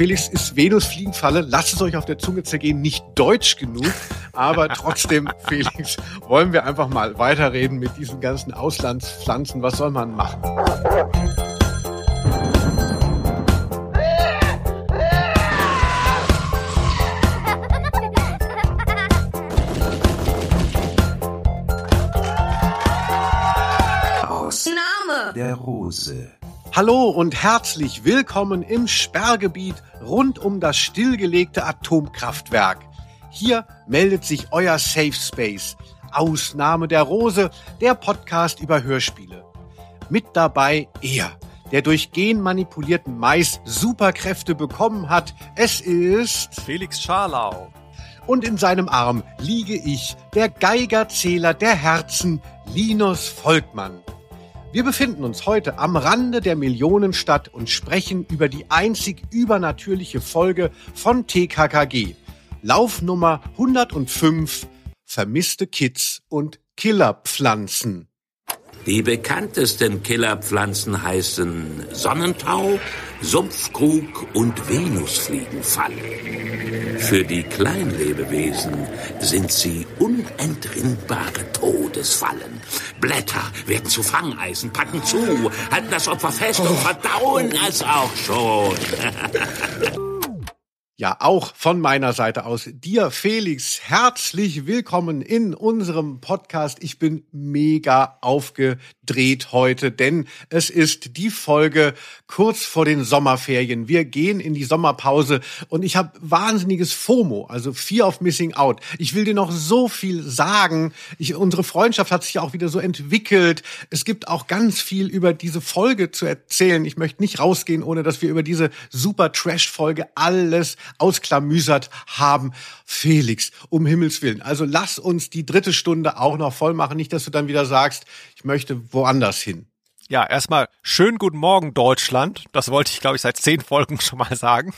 Felix ist Venus Fliegenfalle. Lasst es euch auf der Zunge zergehen. Nicht deutsch genug, aber trotzdem, Felix, wollen wir einfach mal weiterreden mit diesen ganzen Auslandspflanzen. Was soll man machen? Name der Rose. Hallo und herzlich willkommen im Sperrgebiet rund um das stillgelegte Atomkraftwerk. Hier meldet sich euer Safe Space. Ausnahme der Rose, der Podcast über Hörspiele. Mit dabei er, der durch genmanipulierten Mais Superkräfte bekommen hat. Es ist Felix Scharlau. Und in seinem Arm liege ich, der Geigerzähler der Herzen, Linus Volkmann. Wir befinden uns heute am Rande der Millionenstadt und sprechen über die einzig übernatürliche Folge von TKKG. Laufnummer 105 Vermisste Kids und Killerpflanzen. Die bekanntesten Killerpflanzen heißen Sonnentau, Sumpfkrug und Venusfliegenfalle. Für die Kleinlebewesen sind sie unentrinnbare Todesfallen. Blätter werden zu Fangeisen, packen zu, halten das Opfer fest und verdauen es auch schon. Ja, auch von meiner Seite aus dir, Felix, herzlich willkommen in unserem Podcast. Ich bin mega aufgedreht heute, denn es ist die Folge kurz vor den Sommerferien. Wir gehen in die Sommerpause und ich habe wahnsinniges FOMO, also Fear of Missing Out. Ich will dir noch so viel sagen. Ich, unsere Freundschaft hat sich auch wieder so entwickelt. Es gibt auch ganz viel über diese Folge zu erzählen. Ich möchte nicht rausgehen, ohne dass wir über diese super Trash-Folge alles ausklamüsert haben. Felix, um Himmels Willen. Also lass uns die dritte Stunde auch noch voll machen. Nicht, dass du dann wieder sagst, ich möchte woanders hin. Ja, erstmal schönen guten Morgen Deutschland. Das wollte ich, glaube ich, seit zehn Folgen schon mal sagen.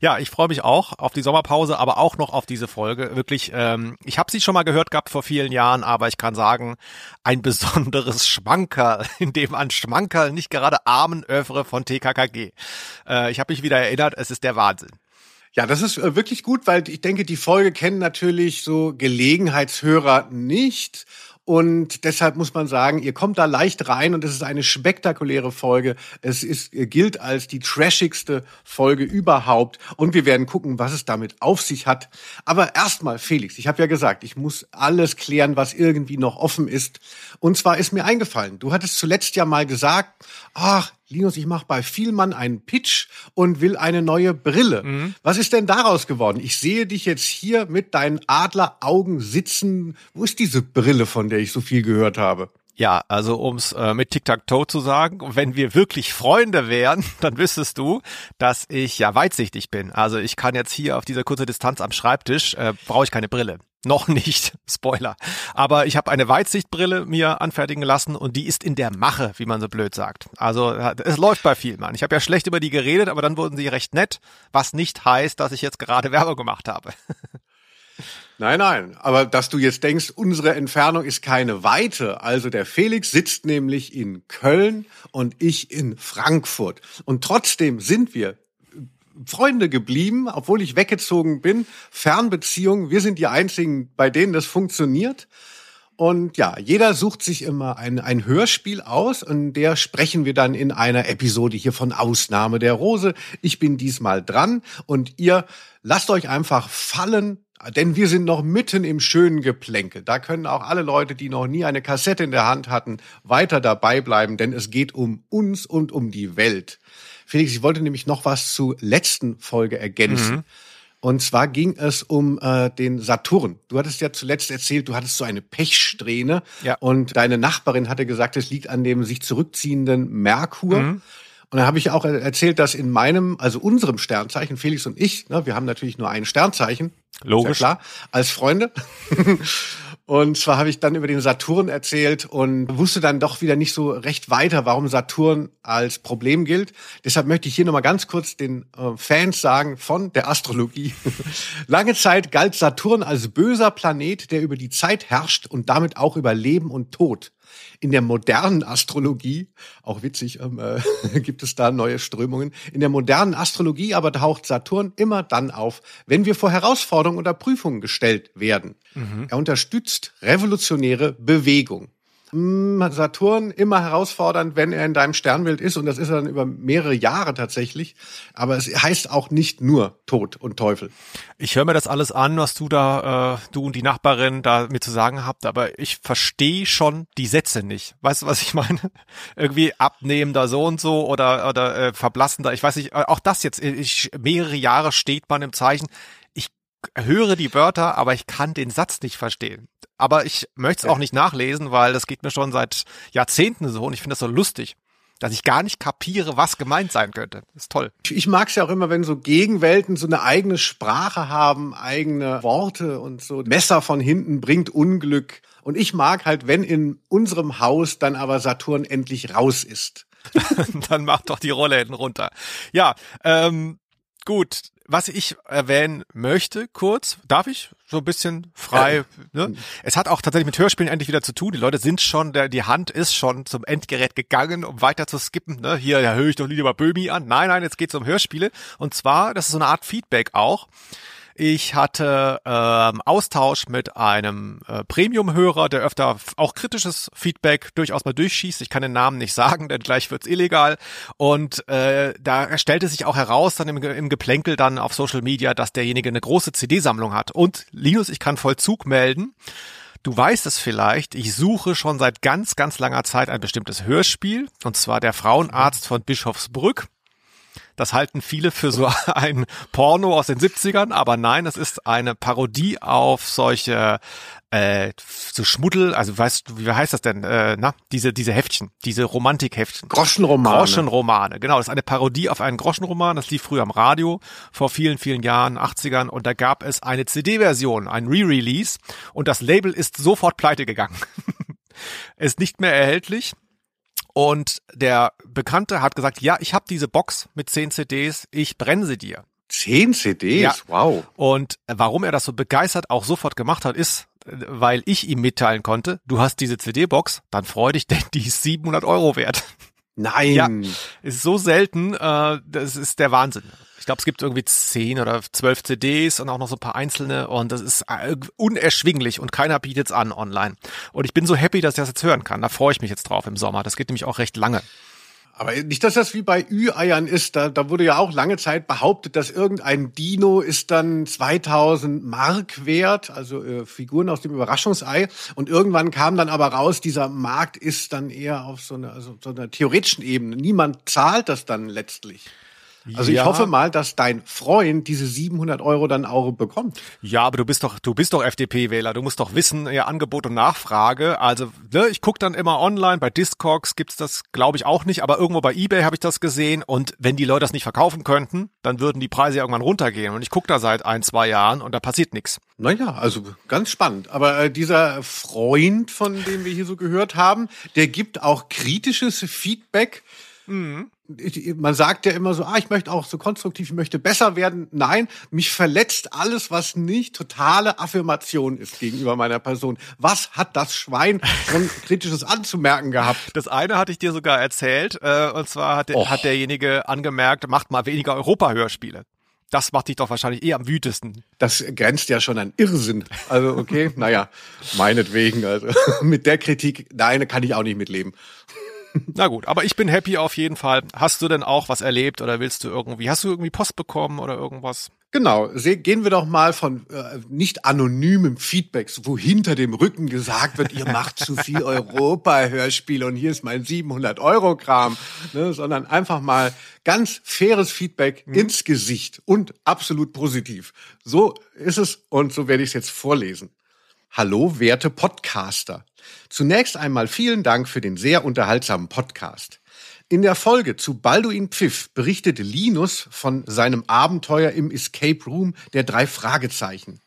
Ja, ich freue mich auch auf die Sommerpause, aber auch noch auf diese Folge. Wirklich, ähm, ich habe sie schon mal gehört gehabt vor vielen Jahren, aber ich kann sagen, ein besonderes Schmankerl, in dem an Schmankerl nicht gerade armen Öffre von TKKG. Äh, ich habe mich wieder erinnert, es ist der Wahnsinn. Ja, das ist äh, wirklich gut, weil ich denke, die Folge kennen natürlich so Gelegenheitshörer nicht. Und deshalb muss man sagen, ihr kommt da leicht rein und es ist eine spektakuläre Folge. Es ist, äh, gilt als die trashigste Folge überhaupt. Und wir werden gucken, was es damit auf sich hat. Aber erstmal, Felix, ich habe ja gesagt, ich muss alles klären, was irgendwie noch offen ist. Und zwar ist mir eingefallen, du hattest zuletzt ja mal gesagt, ach, Linus, ich mache bei Vielmann einen Pitch und will eine neue Brille. Mhm. Was ist denn daraus geworden? Ich sehe dich jetzt hier mit deinen Adleraugen sitzen. Wo ist diese Brille, von der ich so viel gehört habe? Ja, also ums äh, mit Tic-Tac-Toe zu sagen, wenn wir wirklich Freunde wären, dann wüsstest du, dass ich ja weitsichtig bin. Also ich kann jetzt hier auf dieser kurzen Distanz am Schreibtisch, äh, brauche ich keine Brille. Noch nicht, Spoiler. Aber ich habe eine Weitsichtbrille mir anfertigen lassen und die ist in der Mache, wie man so blöd sagt. Also es läuft bei vielen, Mann. Ich habe ja schlecht über die geredet, aber dann wurden sie recht nett, was nicht heißt, dass ich jetzt gerade Werbung gemacht habe. Nein, nein, aber dass du jetzt denkst, unsere Entfernung ist keine Weite. Also der Felix sitzt nämlich in Köln und ich in Frankfurt. Und trotzdem sind wir Freunde geblieben, obwohl ich weggezogen bin. Fernbeziehungen, wir sind die einzigen, bei denen das funktioniert. Und ja, jeder sucht sich immer ein, ein Hörspiel aus und der sprechen wir dann in einer Episode hier von Ausnahme der Rose. Ich bin diesmal dran und ihr lasst euch einfach fallen, denn wir sind noch mitten im schönen Geplänkel. Da können auch alle Leute, die noch nie eine Kassette in der Hand hatten, weiter dabei bleiben, denn es geht um uns und um die Welt. Felix, ich wollte nämlich noch was zur letzten Folge ergänzen. Mhm. Und zwar ging es um äh, den Saturn. Du hattest ja zuletzt erzählt, du hattest so eine Pechsträhne ja. und deine Nachbarin hatte gesagt, es liegt an dem sich zurückziehenden Merkur. Mhm. Und dann habe ich auch erzählt, dass in meinem, also unserem Sternzeichen, Felix und ich, ne, wir haben natürlich nur ein Sternzeichen, Logisch. Ja klar, als Freunde. Und zwar habe ich dann über den Saturn erzählt und wusste dann doch wieder nicht so recht weiter, warum Saturn als Problem gilt. Deshalb möchte ich hier nochmal ganz kurz den äh, Fans sagen von der Astrologie. Lange Zeit galt Saturn als böser Planet, der über die Zeit herrscht und damit auch über Leben und Tod. In der modernen Astrologie, auch witzig, ähm, äh, gibt es da neue Strömungen. In der modernen Astrologie aber taucht Saturn immer dann auf, wenn wir vor Herausforderungen oder Prüfungen gestellt werden. Mhm. Er unterstützt revolutionäre Bewegung. Hm, Saturn immer herausfordernd, wenn er in deinem Sternbild ist. Und das ist er dann über mehrere Jahre tatsächlich. Aber es heißt auch nicht nur Tod und Teufel. Ich höre mir das alles an, was du da, äh, du und die Nachbarin da mir zu sagen habt. Aber ich verstehe schon die Sätze nicht. Weißt du, was ich meine? Irgendwie abnehmender so und so oder, oder äh, verblassender. Ich weiß nicht, äh, auch das jetzt, ich, mehrere Jahre steht man im Zeichen höre die Wörter, aber ich kann den Satz nicht verstehen. Aber ich möchte es auch nicht nachlesen, weil das geht mir schon seit Jahrzehnten so und ich finde das so lustig dass ich gar nicht kapiere, was gemeint sein könnte. Das ist toll. Ich mag es ja auch immer, wenn so Gegenwelten so eine eigene Sprache haben, eigene Worte und so. Messer von hinten bringt Unglück. Und ich mag halt, wenn in unserem Haus dann aber Saturn endlich raus ist. dann mach doch die Rollläden runter. Ja, ähm, gut, was ich erwähnen möchte, kurz, darf ich? So ein bisschen frei. Ne? Es hat auch tatsächlich mit Hörspielen endlich wieder zu tun. Die Leute sind schon, der, die Hand ist schon zum Endgerät gegangen, um weiter zu skippen. Ne? Hier, ja, höre ich doch lieber Böhmi an. Nein, nein, jetzt geht's um Hörspiele. Und zwar, das ist so eine Art Feedback auch. Ich hatte ähm, Austausch mit einem äh, Premium-Hörer, der öfter auch kritisches Feedback durchaus mal durchschießt. Ich kann den Namen nicht sagen, denn gleich wird's illegal. Und äh, da stellte sich auch heraus dann im, im Geplänkel dann auf Social Media, dass derjenige eine große CD-Sammlung hat. Und Linus, ich kann Vollzug melden. Du weißt es vielleicht, ich suche schon seit ganz, ganz langer Zeit ein bestimmtes Hörspiel, und zwar der Frauenarzt von Bischofsbrück. Das halten viele für so ein Porno aus den 70ern, aber nein, es ist eine Parodie auf solche äh, so Schmuddel, also weißt du, wie heißt das denn? Äh, na, diese diese Heftchen, diese Romantikheftchen. Groschenromane. Groschenromane, genau. Das ist eine Parodie auf einen Groschenroman. Das lief früher am Radio vor vielen vielen Jahren, 80ern, und da gab es eine CD-Version, ein Re-Release, und das Label ist sofort pleite gegangen. ist nicht mehr erhältlich. Und der Bekannte hat gesagt, ja, ich habe diese Box mit zehn CDs, ich brenne sie dir. Zehn CDs? Ja. Wow. Und warum er das so begeistert auch sofort gemacht hat, ist, weil ich ihm mitteilen konnte, du hast diese CD-Box, dann freu dich, denn die ist 700 Euro wert. Nein. Ja, ist so selten, äh, das ist der Wahnsinn. Ich glaube, es gibt irgendwie zehn oder zwölf CDs und auch noch so ein paar einzelne und das ist äh, unerschwinglich und keiner bietet's an online. Und ich bin so happy, dass ich das jetzt hören kann. Da freue ich mich jetzt drauf im Sommer. Das geht nämlich auch recht lange. Aber nicht, dass das wie bei Ü-Eiern ist. Da, da wurde ja auch lange Zeit behauptet, dass irgendein Dino ist dann 2000 Mark wert, also äh, Figuren aus dem Überraschungsei. Und irgendwann kam dann aber raus, dieser Markt ist dann eher auf so einer, also so einer theoretischen Ebene. Niemand zahlt das dann letztlich. Also ja. ich hoffe mal, dass dein Freund diese 700 Euro dann auch bekommt. Ja, aber du bist doch, du bist doch FDP-Wähler. Du musst doch wissen, ja, Angebot und Nachfrage. Also, ne, ich gucke dann immer online. Bei Discogs gibt's das, glaube ich, auch nicht. Aber irgendwo bei eBay habe ich das gesehen. Und wenn die Leute das nicht verkaufen könnten, dann würden die Preise irgendwann runtergehen. Und ich gucke da seit ein, zwei Jahren und da passiert nichts. Naja, also ganz spannend. Aber äh, dieser Freund, von dem wir hier so gehört haben, der gibt auch kritisches Feedback. Mhm man sagt ja immer so, ah, ich möchte auch so konstruktiv, ich möchte besser werden. Nein, mich verletzt alles, was nicht totale Affirmation ist gegenüber meiner Person. Was hat das Schwein schon kritisches anzumerken gehabt? Das eine hatte ich dir sogar erzählt, äh, und zwar hat, der, hat derjenige angemerkt, macht mal weniger Europa-Hörspiele. Das macht dich doch wahrscheinlich eh am wütesten. Das grenzt ja schon an Irrsinn. Also, okay, naja, meinetwegen. Also, mit der Kritik, nein, kann ich auch nicht mitleben. Na gut, aber ich bin happy auf jeden Fall. Hast du denn auch was erlebt oder willst du irgendwie, hast du irgendwie Post bekommen oder irgendwas? Genau, gehen wir doch mal von äh, nicht anonymem Feedback, wo hinter dem Rücken gesagt wird, ihr macht zu viel Europa-Hörspiele und hier ist mein 700-Euro-Kram, ne, sondern einfach mal ganz faires Feedback mhm. ins Gesicht und absolut positiv. So ist es und so werde ich es jetzt vorlesen. Hallo, werte Podcaster. Zunächst einmal vielen Dank für den sehr unterhaltsamen Podcast. In der Folge zu Balduin Pfiff berichtete Linus von seinem Abenteuer im Escape Room der drei Fragezeichen.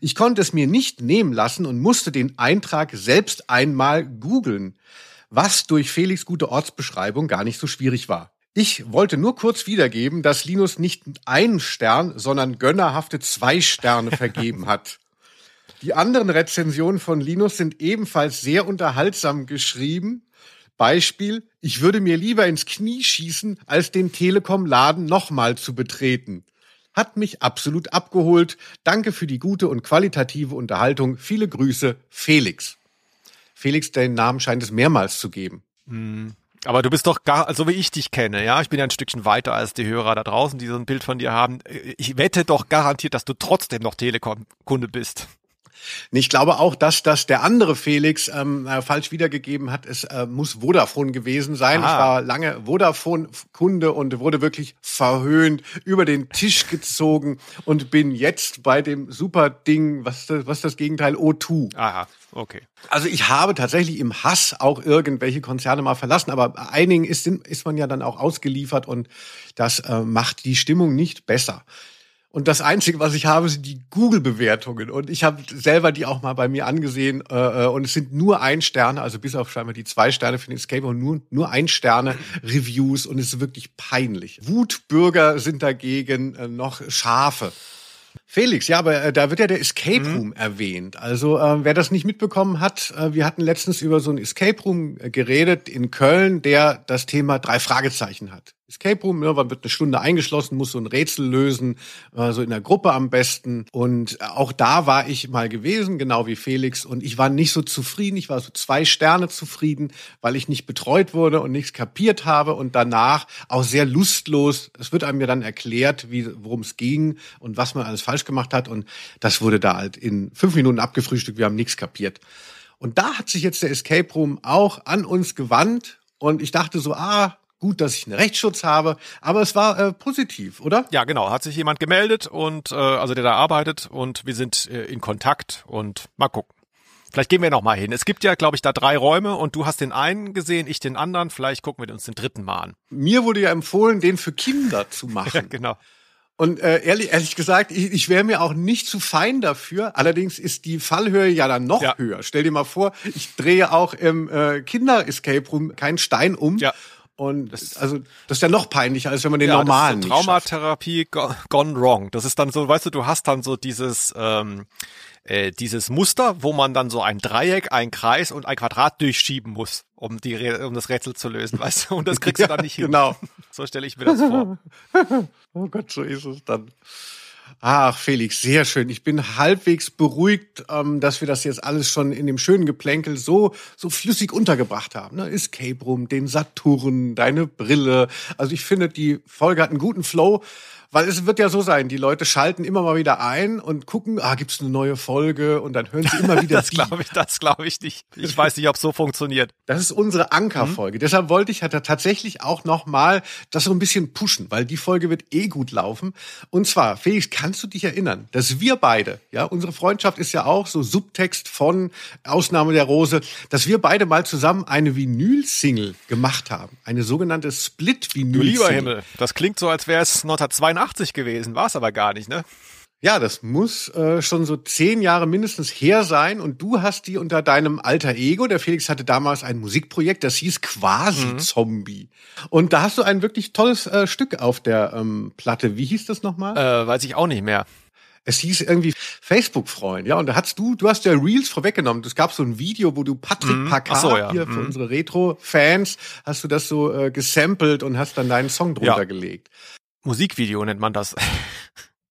Ich konnte es mir nicht nehmen lassen und musste den Eintrag selbst einmal googeln, was durch Felix gute Ortsbeschreibung gar nicht so schwierig war. Ich wollte nur kurz wiedergeben, dass Linus nicht einen Stern, sondern gönnerhafte zwei Sterne vergeben hat. Die anderen Rezensionen von Linus sind ebenfalls sehr unterhaltsam geschrieben. Beispiel, ich würde mir lieber ins Knie schießen, als den Telekom-Laden nochmal zu betreten. Hat mich absolut abgeholt. Danke für die gute und qualitative Unterhaltung. Viele Grüße, Felix. Felix, den Namen scheint es mehrmals zu geben. Aber du bist doch gar, so wie ich dich kenne, ja, ich bin ja ein Stückchen weiter als die Hörer da draußen, die so ein Bild von dir haben. Ich wette doch garantiert, dass du trotzdem noch Telekom-Kunde bist. Ich glaube auch, dass das der andere Felix ähm, äh, falsch wiedergegeben hat. Es äh, muss Vodafone gewesen sein. Ah. Ich war lange Vodafone-Kunde und wurde wirklich verhöhnt, über den Tisch gezogen und bin jetzt bei dem super Ding, was, das- was ist das Gegenteil, O2. Aha, okay. Also ich habe tatsächlich im Hass auch irgendwelche Konzerne mal verlassen, aber einigen ist, ist man ja dann auch ausgeliefert und das äh, macht die Stimmung nicht besser. Und das Einzige, was ich habe, sind die Google-Bewertungen. Und ich habe selber die auch mal bei mir angesehen. Äh, äh, und es sind nur ein Sterne, also bis auf scheinbar die zwei Sterne für den Escape und nur, nur ein Sterne Reviews. Und es ist wirklich peinlich. Wutbürger sind dagegen äh, noch Schafe. Felix, ja, aber äh, da wird ja der Escape Room erwähnt. Also äh, wer das nicht mitbekommen hat, äh, wir hatten letztens über so einen Escape Room äh, geredet in Köln, der das Thema drei Fragezeichen hat. Escape Room, ne, man wird eine Stunde eingeschlossen, muss so ein Rätsel lösen, äh, so in der Gruppe am besten. Und äh, auch da war ich mal gewesen, genau wie Felix. Und ich war nicht so zufrieden. Ich war so zwei Sterne zufrieden, weil ich nicht betreut wurde und nichts kapiert habe. Und danach auch sehr lustlos. Es wird einem ja dann erklärt, wie worum es ging und was man alles falsch gemacht hat. Und das wurde da halt in fünf Minuten abgefrühstückt. Wir haben nichts kapiert. Und da hat sich jetzt der Escape Room auch an uns gewandt. Und ich dachte so, ah, gut, dass ich einen Rechtsschutz habe. Aber es war äh, positiv, oder? Ja, genau. Hat sich jemand gemeldet und äh, also der da arbeitet und wir sind äh, in Kontakt und mal gucken. Vielleicht gehen wir noch mal hin. Es gibt ja, glaube ich, da drei Räume und du hast den einen gesehen, ich den anderen. Vielleicht gucken wir uns den dritten mal an. Mir wurde ja empfohlen, den für Kinder zu Ja, machen. genau. Und äh, ehrlich, ehrlich gesagt, ich, ich wäre mir auch nicht zu fein dafür. Allerdings ist die Fallhöhe ja dann noch Ja. höher. Stell dir mal vor, ich drehe auch im äh, Kinder-Escape Room keinen Stein um. Ja. Und also das ist ja noch peinlicher, als wenn man den ja, normalen das ist so. Traumatherapie go gone wrong. Das ist dann so, weißt du, du hast dann so dieses ähm, äh, dieses Muster, wo man dann so ein Dreieck, ein Kreis und ein Quadrat durchschieben muss, um die um das Rätsel zu lösen, weißt du? Und das kriegst du dann nicht hin. Genau. So stelle ich mir das vor. Oh Gott, so ist es dann. Ach, Felix, sehr schön. Ich bin halbwegs beruhigt, ähm, dass wir das jetzt alles schon in dem schönen Geplänkel so, so flüssig untergebracht haben. Ne? Escape Room, den Saturn, deine Brille. Also ich finde, die Folge hat einen guten Flow. Weil es wird ja so sein, die Leute schalten immer mal wieder ein und gucken, ah, gibt's eine neue Folge und dann hören sie immer wieder Das glaube ich, das glaube ich nicht. Ich weiß nicht, ob es so funktioniert. Das ist unsere Ankerfolge. Deshalb wollte ich halt tatsächlich auch noch mal das so ein bisschen pushen, weil die Folge wird eh gut laufen. Und zwar, Felix, kannst du dich erinnern, dass wir beide, ja, unsere Freundschaft ist ja auch so Subtext von Ausnahme der Rose, dass wir beide mal zusammen eine Vinyl-Single gemacht haben. Eine sogenannte Du Split-Vinyl-Single. lieber Himmel, das klingt so, als wäre es 1982 gewesen, war es aber gar nicht, ne? Ja, das muss äh, schon so zehn Jahre mindestens her sein. Und du hast die unter deinem alter Ego. Der Felix hatte damals ein Musikprojekt, das hieß Quasi Zombie. Und da hast du ein wirklich tolles äh, Stück auf der ähm, Platte. Wie hieß das nochmal? Äh, weiß ich auch nicht mehr. Es hieß irgendwie Facebook-Freund, ja. Und da hast du, du hast ja Reels vorweggenommen. Es gab so ein Video, wo du Patrick Mhm. Packard so, ja. hier für Mhm. unsere Retro-Fans hast du das so äh, gesampelt und hast dann deinen Song drunter Ja. gelegt. Musikvideo nennt man das.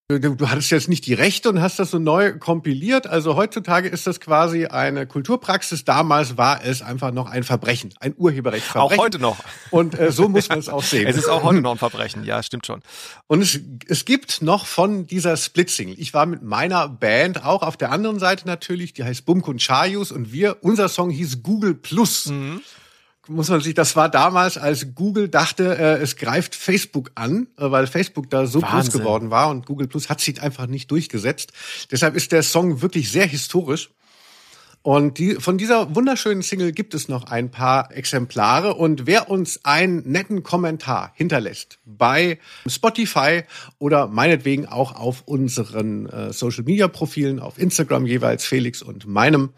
Du, du hattest jetzt nicht die Rechte und hast das so neu kompiliert. Also heutzutage ist das quasi eine Kulturpraxis. Damals war es einfach noch ein Verbrechen, ein Auch Urheberrechtsverbrechen. heute noch. Und äh, so muss man es auch sehen. Es ist auch heute noch ein Verbrechen, ja, stimmt schon. Und es, es gibt noch von dieser Split-Single. Ich war mit meiner Band auch auf der anderen Seite natürlich, die heißt Bumk und Chayus und wir, unser Song hieß Google Plus. Muss man sich, das war damals, als Google dachte, äh, es greift Facebook an, äh, weil Facebook da so groß Wahnsinn. geworden war und Google Plus hat sich einfach nicht durchgesetzt. Deshalb ist der Song wirklich sehr historisch. Und die, von dieser wunderschönen Single gibt es noch ein paar Exemplare. Und wer uns einen netten Kommentar hinterlässt bei Spotify oder meinetwegen auch auf unseren äh, Social Media Profilen, auf Instagram jeweils Felix und meinem,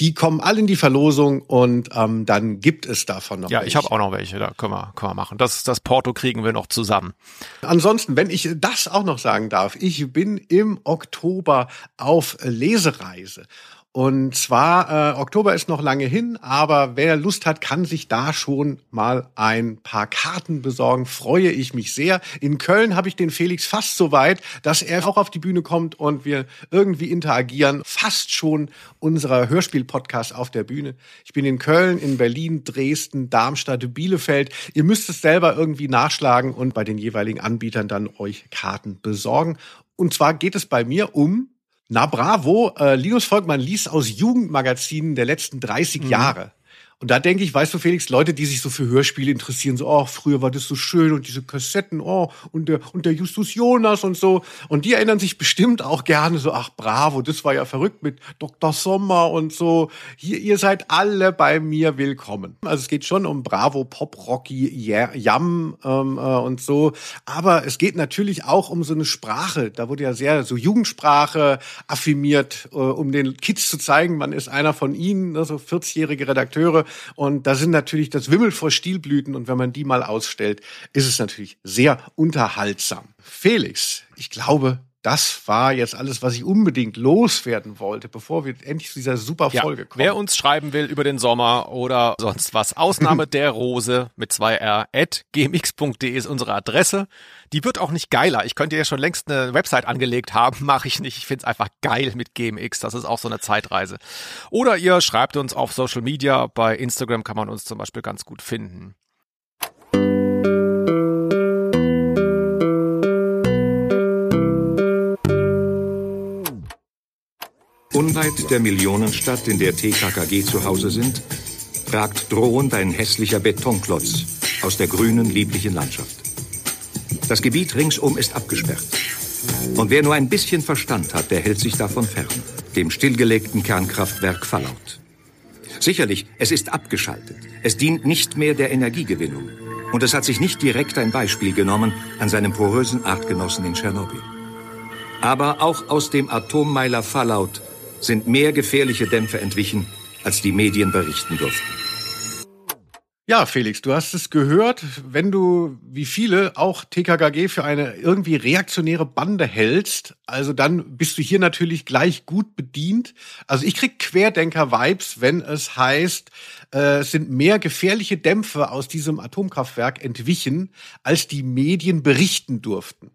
Die kommen alle in die Verlosung und ähm, dann gibt es davon noch Ja, welche. ich habe auch noch welche, da können wir, können wir machen. Das, das Porto kriegen wir noch zusammen. Ansonsten, wenn ich das auch noch sagen darf, ich bin im Oktober auf Lesereise. Und zwar, äh, Oktober ist noch lange hin, aber wer Lust hat, kann sich da schon mal ein paar Karten besorgen. Freue ich mich sehr. In Köln habe ich den Felix fast so weit, dass er auch auf die Bühne kommt und wir irgendwie interagieren. Fast schon unserer Hörspiel-Podcast auf der Bühne. Ich bin in Köln, in Berlin, Dresden, Darmstadt, Bielefeld. Ihr müsst es selber irgendwie nachschlagen und bei den jeweiligen Anbietern dann euch Karten besorgen. Und zwar geht es bei mir um na bravo, äh, Linus Volkmann liest aus Jugendmagazinen der letzten 30 Jahre. Und da denke ich, weißt du, Felix, Leute, die sich so für Hörspiele interessieren, so, oh, früher war das so schön und diese Kassetten, oh, und der, und der Justus Jonas und so. Und die erinnern sich bestimmt auch gerne so, ach, bravo, das war ja verrückt mit Dr. Sommer und so. Hier, ihr seid alle bei mir willkommen. Also es geht schon um Bravo, Pop, Rocky, yeah, Yam ähm, äh, und so. Aber es geht natürlich auch um so eine Sprache. Da wurde ja sehr so Jugendsprache affirmiert, äh, um den Kids zu zeigen, man ist einer von ihnen, ne, so 40-jährige Redakteure. Und da sind natürlich das Wimmel vor Stilblüten. Und wenn man die mal ausstellt, ist es natürlich sehr unterhaltsam. Felix, ich glaube, das war jetzt alles, was ich unbedingt loswerden wollte, bevor wir endlich zu dieser super Ja, Folge kommen. wer uns schreiben will über den Sommer oder sonst was, Ausnahme der Rose mit zwei R at gmx.de ist unsere Adresse. Die wird auch nicht geiler. Ich könnte ja schon längst eine Website angelegt haben, mache ich nicht. Ich finde es einfach geil mit GMX. Das ist auch so eine Zeitreise. Oder ihr schreibt uns auf Social Media. Bei Instagram kann man uns zum Beispiel ganz gut finden. Unweit der Millionenstadt, in der TKKG zu Hause sind, ragt drohend ein hässlicher Betonklotz aus der grünen, lieblichen Landschaft. Das Gebiet ringsum ist abgesperrt. Und wer nur ein bisschen Verstand hat, der hält sich davon fern, dem stillgelegten Kernkraftwerk Fallout. Sicherlich, es ist abgeschaltet. Es dient nicht mehr der Energiegewinnung. Und es hat sich nicht direkt ein Beispiel genommen an seinem porösen Artgenossen in Tschernobyl. Aber auch aus dem Atommeiler Fallout sind mehr gefährliche Dämpfe entwichen, als die Medien berichten durften. Ja, Felix, du hast es gehört. Wenn du, wie viele, auch TKKG für eine irgendwie reaktionäre Bande hältst, also dann bist du hier natürlich gleich gut bedient. Also ich krieg Querdenker-Vibes, wenn es heißt, äh, sind mehr gefährliche Dämpfe aus diesem Atomkraftwerk entwichen, als die Medien berichten durften.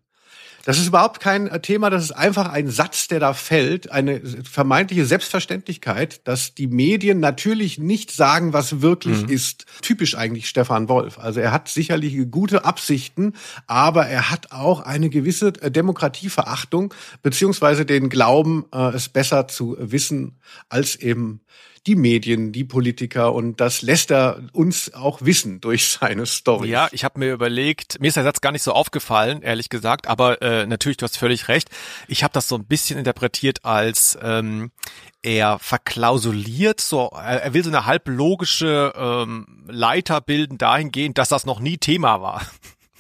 Das ist überhaupt kein äh, Thema, das ist einfach ein Satz, der da fällt, eine vermeintliche Selbstverständlichkeit, dass die Medien natürlich nicht sagen, was wirklich ist. Typisch eigentlich Stefan Wolf. Also er hat sicherlich gute Absichten, aber er hat auch eine gewisse äh, Demokratieverachtung, beziehungsweise den Glauben, äh, es besser zu wissen, als eben die Medien, die Politiker und das lässt er uns auch wissen durch seine Story. Ja, ich habe mir überlegt, mir ist der Satz gar nicht so aufgefallen, ehrlich gesagt, aber äh, natürlich, du hast völlig recht. Ich habe das so ein bisschen interpretiert als ähm, er verklausuliert, so er will so eine halblogische ähm, Leiter bilden dahingehend, dass das noch nie Thema war.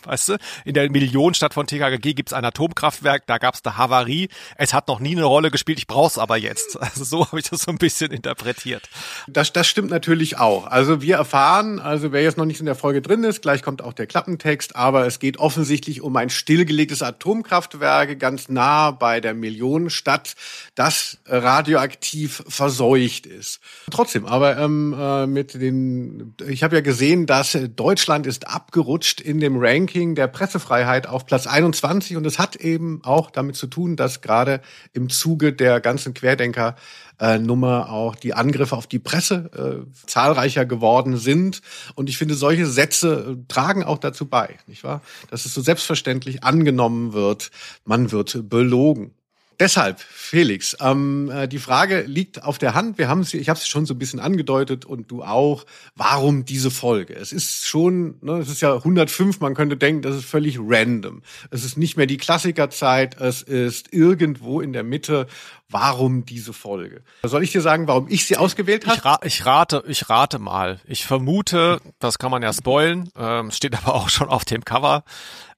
Weißt du, in der Millionenstadt von TKKG gibt's ein Atomkraftwerk, da gab's eine Havarie. Es hat noch nie eine Rolle gespielt, ich brauch's aber jetzt. Also so habe ich das so ein bisschen interpretiert. Das, das stimmt natürlich auch. Also wir erfahren, also wer jetzt noch nicht in der Folge drin ist, gleich kommt auch der Klappentext, aber es geht offensichtlich um ein stillgelegtes Atomkraftwerk ganz nah bei der Millionenstadt, das radioaktiv verseucht ist. Trotzdem, aber ähm, äh, mit den, ich habe ja gesehen, dass Deutschland ist abgerutscht in dem Ranking der Pressefreiheit auf Platz 21 und es hat eben auch damit zu tun, dass gerade im Zuge der ganzen Querdenker äh, auch die Angriffe auf die Presse äh, zahlreicher geworden sind. Und ich finde, solche Sätze äh, tragen auch dazu bei, nicht wahr? Dass es so selbstverständlich angenommen wird, man wird belogen. Deshalb, Felix, ähm, äh, die Frage liegt auf der Hand. Wir haben sie, ich habe es schon so ein bisschen angedeutet und du auch. Warum diese Folge? Es ist schon, ne, es ist ja 105. Man könnte denken, das ist völlig random. Es ist nicht mehr die Klassikerzeit. Es ist irgendwo in der Mitte. Warum diese Folge? Soll ich dir sagen, warum ich sie ausgewählt habe? Ich, ra ich rate, ich rate mal. Ich vermute, das kann man ja spoilen, ähm, steht aber auch schon auf dem Cover,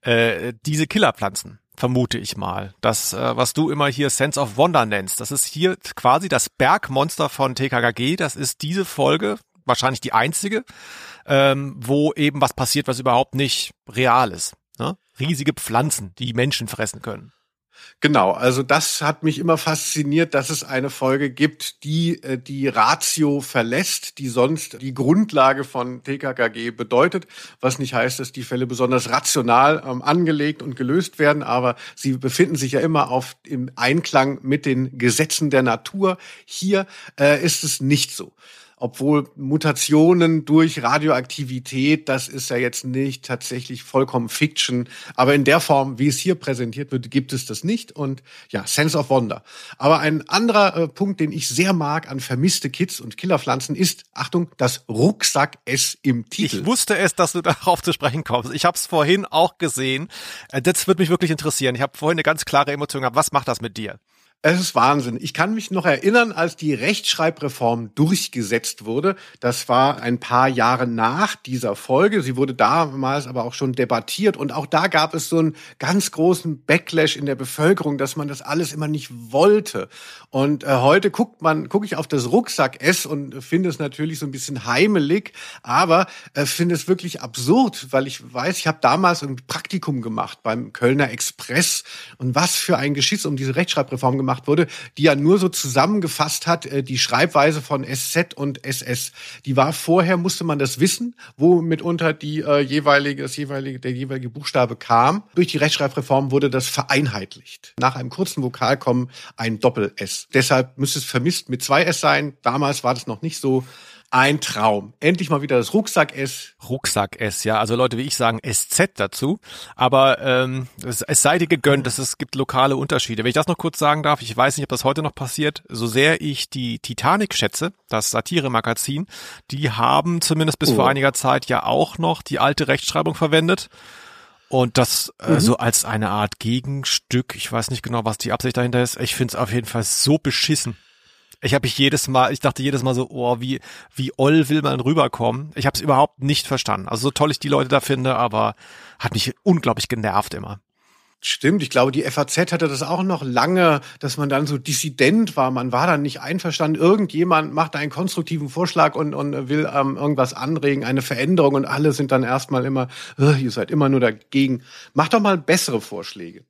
äh, diese Killerpflanzen. Vermute ich mal. Das, äh, was du immer hier Sense of Wonder nennst, das ist hier quasi das Bergmonster von TKKG. Das ist diese Folge, wahrscheinlich die einzige, ähm, wo eben was passiert, was überhaupt nicht real ist. Ne? Riesige Pflanzen, die Menschen fressen können. Genau, also das hat mich immer fasziniert, dass es eine Folge gibt, die äh, die Ratio verlässt, die sonst die Grundlage von TKKG bedeutet, was nicht heißt, dass die Fälle besonders rational ähm, angelegt und gelöst werden, aber sie befinden sich ja immer auf im Einklang mit den Gesetzen der Natur. Hier äh, ist es nicht so obwohl Mutationen durch Radioaktivität, das ist ja jetzt nicht tatsächlich vollkommen Fiction, aber in der Form, wie es hier präsentiert wird, gibt es das nicht und ja, Sense of Wonder. Aber ein anderer äh, Punkt, den ich sehr mag an vermisste Kids und Killerpflanzen ist, Achtung, das Rucksack-S im Titel. Ich wusste es, dass du darauf zu sprechen kommst. Ich habe es vorhin auch gesehen. Äh, das würde mich wirklich interessieren. Ich habe vorhin eine ganz klare Emotion gehabt. Was macht das mit dir? Es ist Wahnsinn. Ich kann mich noch erinnern, als die Rechtschreibreform durchgesetzt wurde. Das war ein paar Jahre nach dieser Folge. Sie wurde damals aber auch schon debattiert. Und auch da gab es so einen ganz großen Backlash in der Bevölkerung, dass man das alles immer nicht wollte. Und äh, heute guckt man, gucke ich auf das Rucksack S und finde es natürlich so ein bisschen heimelig, aber äh, finde es wirklich absurd, weil ich weiß, ich habe damals ein Praktikum gemacht beim Kölner Express und was für ein Geschiss um diese Rechtschreibreform gemacht gemacht wurde, die ja nur so zusammengefasst hat, äh, die Schreibweise von SZ und SS. Die war vorher, musste man das wissen, wo mitunter die äh, jeweilige, das jeweilige, der jeweilige Buchstabe kam. Durch die Rechtschreibreform wurde das vereinheitlicht. Nach einem kurzen Vokal kommen ein Doppel-S. Deshalb müsste es vermisst mit zwei S sein. Damals war das noch nicht so. Ein Traum. Endlich mal wieder das Rucksack-S. Rucksack-S, ja. Also Leute wie ich sagen SZ dazu. Aber ähm, es, es sei dir gegönnt, dass es gibt lokale Unterschiede. Wenn ich das noch kurz sagen darf, ich weiß nicht, ob das heute noch passiert, so sehr ich die Titanic schätze, das Satire-Magazin, die haben zumindest bis oh. vor einiger Zeit ja auch noch die alte Rechtschreibung verwendet. Und das äh, mhm. so als eine Art Gegenstück, ich weiß nicht genau, was die Absicht dahinter ist. Ich finde es auf jeden Fall so beschissen. Ich habe mich jedes Mal, ich dachte jedes Mal so, oh, wie wie oll will man rüberkommen? Ich habe es überhaupt nicht verstanden. Also so toll ich die Leute da finde, aber hat mich unglaublich genervt immer. Stimmt, ich glaube, die FAZ hatte das auch noch lange, dass man dann so dissident war. Man war dann nicht einverstanden. Irgendjemand macht einen konstruktiven Vorschlag und, und will ähm, irgendwas anregen, eine Veränderung und alle sind dann erstmal immer, ihr seid immer nur dagegen. Macht doch mal bessere Vorschläge.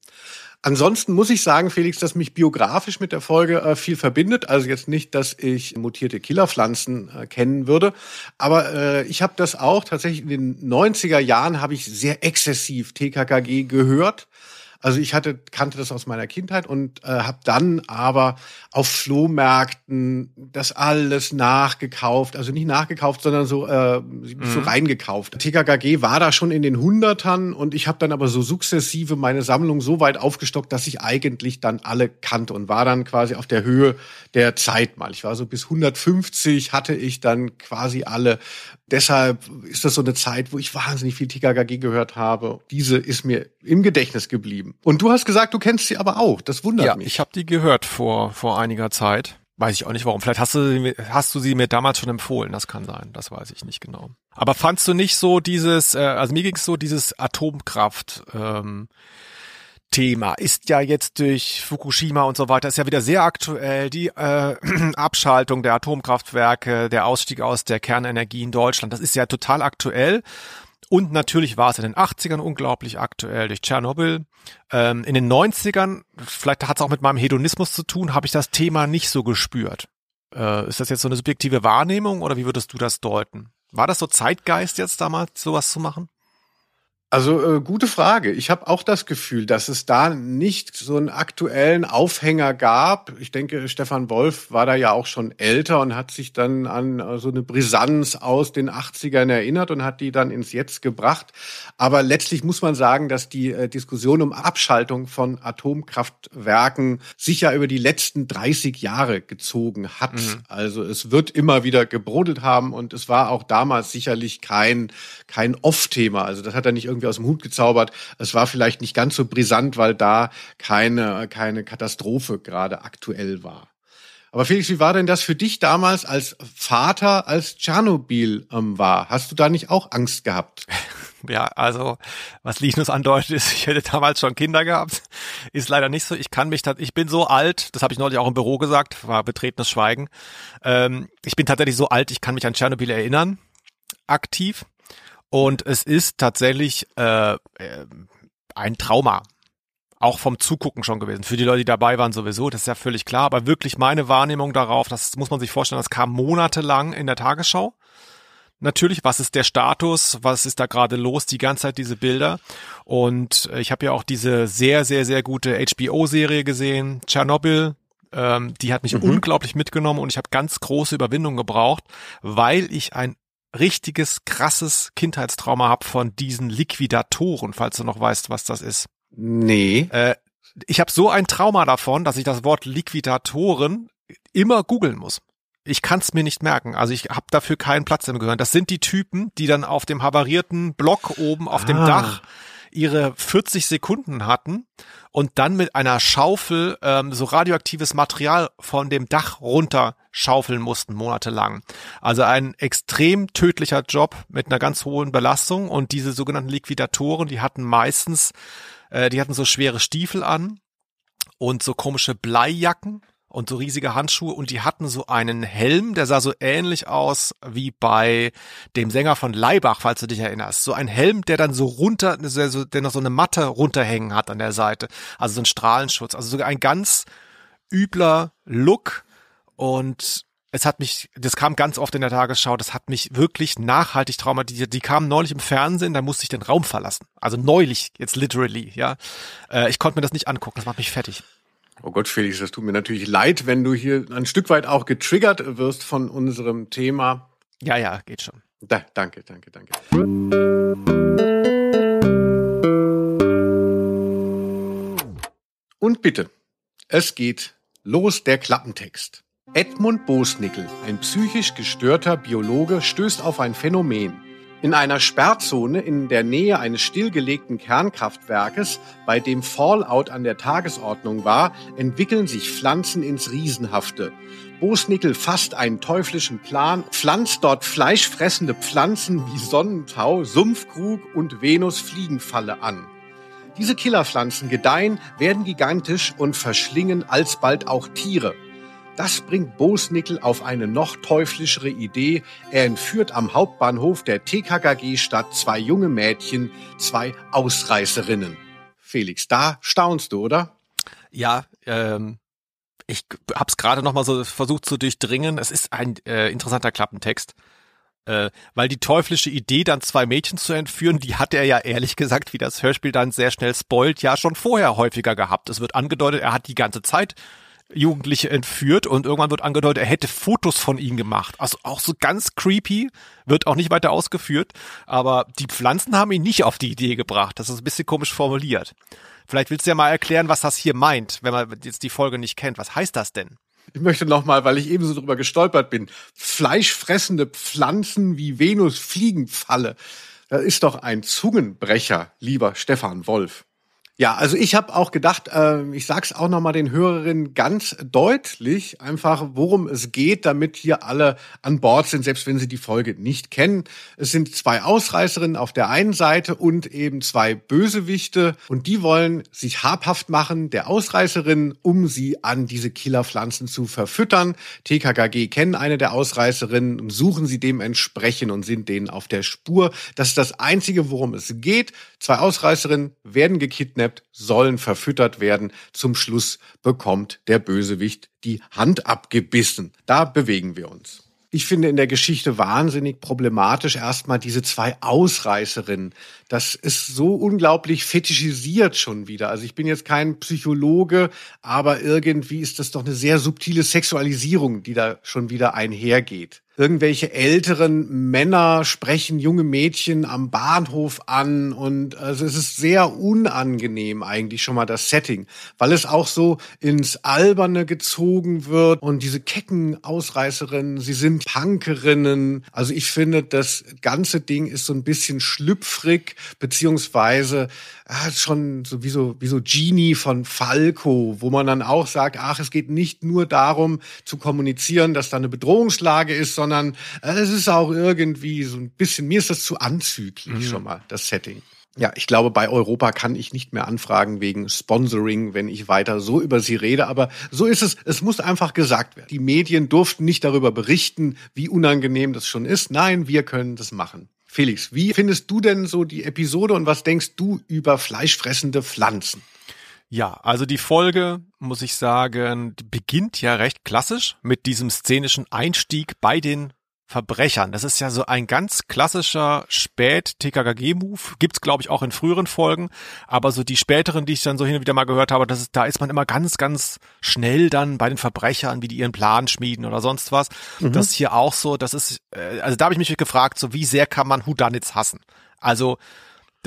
Ansonsten muss ich sagen, Felix, dass mich biografisch mit der Folge äh, viel verbindet. Also jetzt nicht, dass ich mutierte Killerpflanzen äh, kennen würde, aber äh, ich habe das auch tatsächlich in den 90er Jahren habe ich sehr exzessiv TKKG gehört also ich hatte kannte das aus meiner Kindheit und äh, habe dann aber auf Flohmärkten das alles nachgekauft, also nicht nachgekauft, sondern so äh, mhm. so reingekauft. TKKG war da schon in den Hundertern und ich habe dann aber so sukzessive meine Sammlung so weit aufgestockt, dass ich eigentlich dann alle kannte und war dann quasi auf der Höhe der Zeit mal. Ich war so bis 150 hatte ich dann quasi alle. Deshalb ist das so eine Zeit, wo ich wahnsinnig viel TKKG gehört habe. Diese ist mir im Gedächtnis geblieben. Und du hast gesagt, du kennst sie aber auch. Das wundert ja, mich. Ich habe die gehört vor vor einiger Zeit. Weiß ich auch nicht warum. Vielleicht hast du, hast du sie mir damals schon empfohlen. Das kann sein. Das weiß ich nicht genau. Aber fandst du nicht so dieses, äh, also mir ging es so, dieses Atomkraft, ähm, Thema ist ja jetzt durch Fukushima und so weiter, ist ja wieder sehr aktuell. Die äh, Abschaltung der Atomkraftwerke, der Ausstieg aus der Kernenergie in Deutschland, das ist ja total aktuell. Und natürlich war es in den 80ern unglaublich aktuell durch Tschernobyl. Ähm, in den 90ern, vielleicht hat es auch mit meinem Hedonismus zu tun, habe ich das Thema nicht so gespürt. Äh, ist das jetzt so eine subjektive Wahrnehmung oder wie würdest du das deuten? War das so Zeitgeist jetzt damals, sowas zu machen? Also äh, gute Frage. Ich habe auch das Gefühl, dass es da nicht so einen aktuellen Aufhänger gab. Ich denke, Stefan Wolf war da ja auch schon älter und hat sich dann an äh, so eine Brisanz aus den 80ern erinnert und hat die dann ins Jetzt gebracht. Aber letztlich muss man sagen, dass die äh, Diskussion um Abschaltung von Atomkraftwerken sich ja über die letzten 30 Jahre gezogen hat. Mhm. Also es wird immer wieder gebrodelt haben und es war auch damals sicherlich kein, kein Off-Thema. Also das hat er nicht irgendwie aus dem Hut gezaubert. Es war vielleicht nicht ganz so brisant, weil da keine, keine Katastrophe gerade aktuell war. Aber Felix, wie war denn das für dich damals als Vater, als Tschernobyl ähm, war? Hast du da nicht auch Angst gehabt? Ja, also was Linus andeutet ist, ich hätte damals schon Kinder gehabt. Ist leider nicht so. Ich kann mich, ich bin so alt, das habe ich neulich auch im Büro gesagt, war betretenes Schweigen. Ähm, ich bin tatsächlich so alt, ich kann mich an Tschernobyl erinnern, aktiv. Und es ist tatsächlich äh, äh, ein Trauma. Auch vom Zugucken schon gewesen. Für die Leute, die dabei waren, sowieso, das ist ja völlig klar. Aber wirklich meine Wahrnehmung darauf, das muss man sich vorstellen, das kam monatelang in der Tagesschau natürlich, was ist der Status, was ist da gerade los, die ganze Zeit diese Bilder. Und äh, ich habe ja auch diese sehr, sehr, sehr gute HBO-Serie gesehen, Tschernobyl. Ähm, die hat mich mhm. unglaublich mitgenommen und ich habe ganz große Überwindung gebraucht, weil ich ein richtiges, krasses Kindheitstrauma habe von diesen Liquidatoren, falls du noch weißt, was das ist. Nee. Äh, ich habe so ein Trauma davon, dass ich das Wort Liquidatoren immer googeln muss ich kann es mir nicht merken. Also ich habe dafür keinen Platz im Gehirn. Das sind die Typen, die dann auf dem havarierten Block oben auf ah. dem Dach ihre 40 Sekunden hatten und dann mit einer Schaufel ähm, so radioaktives Material von dem Dach runter schaufeln mussten, monatelang. Also ein extrem tödlicher Job mit einer ganz hohen Belastung und diese sogenannten Liquidatoren, die hatten meistens, äh, die hatten so schwere Stiefel an und so komische Bleijacken und so riesige Handschuhe und die hatten so einen Helm, der sah so ähnlich aus wie bei dem Sänger von Leibach, falls du dich erinnerst. So ein Helm, der dann so runter, der noch so eine Matte runterhängen hat an der Seite. Also so ein Strahlenschutz. Also sogar ein ganz übler Look und es hat mich, das kam ganz oft in der Tagesschau, das hat mich wirklich nachhaltig traumatisiert. Die kamen neulich im Fernsehen, da musste ich den Raum verlassen. Also neulich, jetzt literally, ja. Äh, ich konnte mir das nicht angucken, das macht mich fertig. Oh Gott, Felix, das tut mir natürlich leid, wenn du hier ein Stück weit auch getriggert wirst von unserem Thema. Ja, ja, geht schon. Da, danke, danke, danke. Und bitte, es geht los der Klappentext. Edmund Bosnickel, ein psychisch gestörter Biologe, stößt auf ein Phänomen. In einer Sperrzone in der Nähe eines stillgelegten Kernkraftwerkes, bei dem Fallout an der Tagesordnung war, entwickeln sich Pflanzen ins Riesenhafte. Bosnickel fasst einen teuflischen Plan, pflanzt dort fleischfressende Pflanzen wie Sonnentau, Sumpfkrug und Venusfliegenfalle an. Diese Killerpflanzen gedeihen, werden gigantisch und verschlingen alsbald auch Tiere. Das bringt Bosnickel auf eine noch teuflischere Idee. Er entführt am Hauptbahnhof der TKKG-Stadt zwei junge Mädchen, zwei Ausreißerinnen. Felix, da staunst du, oder? Ja, ähm, ich hab's gerade noch mal so versucht zu durchdringen. Es ist ein äh, interessanter Klappentext. Äh, weil die teuflische Idee, dann zwei Mädchen zu entführen, die hat er ja ehrlich gesagt, wie das Hörspiel dann sehr schnell spoilt, ja schon vorher häufiger gehabt. Es wird angedeutet, er hat die ganze Zeit Jugendliche entführt und irgendwann wird angedeutet, er hätte Fotos von ihnen gemacht. Also auch so ganz creepy, wird auch nicht weiter ausgeführt, aber die Pflanzen haben ihn nicht auf die Idee gebracht. Das ist ein bisschen komisch formuliert. Vielleicht willst du ja mal erklären, was das hier meint, wenn man jetzt die Folge nicht kennt. Was heißt das denn? Ich möchte nochmal, weil ich ebenso drüber gestolpert bin, fleischfressende Pflanzen wie Venus Fliegenfalle. Das ist doch ein Zungenbrecher, lieber Stefan Wolf. Ja, also ich habe auch gedacht, äh, ich sag's auch nochmal den Hörerinnen ganz deutlich, einfach worum es geht, damit hier alle an Bord sind, selbst wenn sie die Folge nicht kennen. Es sind zwei Ausreißerinnen auf der einen Seite und eben zwei Bösewichte und die wollen sich habhaft machen der Ausreißerinnen, um sie an diese Killerpflanzen zu verfüttern. TKKG kennen eine der Ausreißerinnen und suchen sie dementsprechend und sind denen auf der Spur. Das ist das Einzige, worum es geht. Zwei Ausreißerinnen werden gekidnappt gekidnappt, sollen verfüttert werden. Zum Schluss bekommt der Bösewicht die Hand abgebissen. Da bewegen wir uns. Ich finde in der Geschichte wahnsinnig problematisch erstmal diese zwei Ausreißerinnen. Das ist so unglaublich fetischisiert schon wieder. Also ich bin jetzt kein Psychologe, aber irgendwie ist das doch eine sehr subtile Sexualisierung, die da schon wieder einhergeht irgendwelche älteren Männer sprechen junge Mädchen am Bahnhof an und also es ist sehr unangenehm eigentlich schon mal das Setting, weil es auch so ins Alberne gezogen wird und diese kecken Ausreißerinnen, sie sind Punkerinnen. Also ich finde, das ganze Ding ist so ein bisschen schlüpfrig, beziehungsweise ah, schon so wie so, wie so Genie von Falco, wo man dann auch sagt, ach, es geht nicht nur darum zu kommunizieren, dass da eine Bedrohungslage ist, sondern sondern äh, es ist auch irgendwie so ein bisschen, mir ist das zu anzüglich mhm. schon mal, das Setting. Ja, ich glaube, bei Europa kann ich nicht mehr anfragen wegen Sponsoring, wenn ich weiter so über sie rede. Aber so ist es. Es muss einfach gesagt werden. Die Medien durften nicht darüber berichten, wie unangenehm das schon ist. Nein, wir können das machen. Felix, wie findest du denn so die Episode und was denkst du über fleischfressende Pflanzen? Ja, also die Folge, muss ich sagen, beginnt ja recht klassisch mit diesem szenischen Einstieg bei den Verbrechern. Das ist ja so ein ganz klassischer Spät-TKKG-Move. Gibt's, glaube ich, auch in früheren Folgen. Aber so die späteren, die ich dann so hin und wieder mal gehört habe, das ist, da ist man immer ganz, ganz schnell dann bei den Verbrechern, wie die ihren Plan schmieden oder sonst was. Mhm. Das ist hier auch so. Das ist, äh, also da habe ich mich gefragt, so wie sehr kann man Whodunits hassen? Also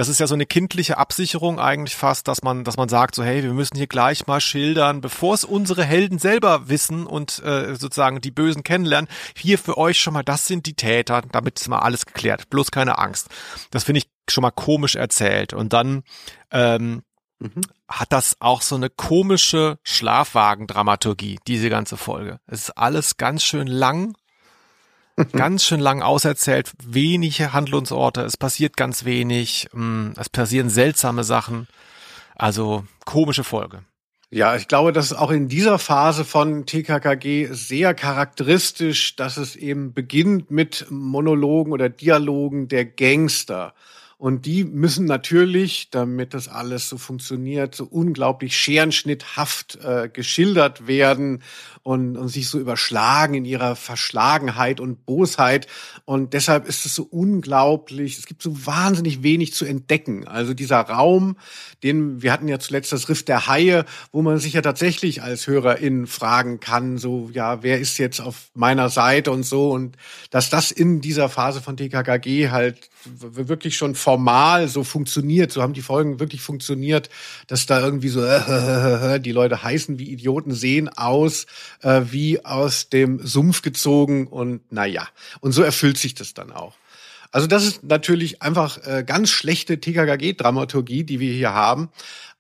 das ist ja so eine kindliche Absicherung eigentlich fast, dass man, dass man sagt so, hey, wir müssen hier gleich mal schildern, bevor es unsere Helden selber wissen und äh, sozusagen die Bösen kennenlernen. Hier für euch schon mal, das sind die Täter, damit ist mal alles geklärt. Bloß keine Angst. Das finde ich schon mal komisch erzählt. Und dann ähm, mhm. hat das auch so eine komische Schlafwagendramaturgie, diese ganze Folge. Es ist alles ganz schön lang ganz schön lang auserzählt, wenige Handlungsorte, es passiert ganz wenig, mm, es passieren seltsame Sachen. Also komische Folge. Ja, ich glaube, das ist auch in dieser Phase von TKKG sehr charakteristisch, dass es eben beginnt mit Monologen oder Dialogen der Gangster. Und die müssen natürlich, damit das alles so funktioniert, so unglaublich scherenschnitthaft äh, geschildert werden und, und sich so überschlagen in ihrer Verschlagenheit und Bosheit. Und deshalb ist es so unglaublich, es gibt so wahnsinnig wenig zu entdecken. Also dieser Raum, den, wir hatten ja zuletzt das Riff der Haie, wo man sich ja tatsächlich als Hörerin fragen kann, so, ja, wer ist jetzt auf meiner Seite und so. Und dass das in dieser Phase von TKKG halt wirklich schon formal so funktioniert, so haben die Folgen wirklich funktioniert, dass da irgendwie so äh, die Leute heißen wie Idioten, sehen aus äh, wie aus dem Sumpf gezogen und naja, und so erfüllt sich das dann auch. Also das ist natürlich einfach äh, ganz schlechte TKKG-Dramaturgie, die wir hier haben,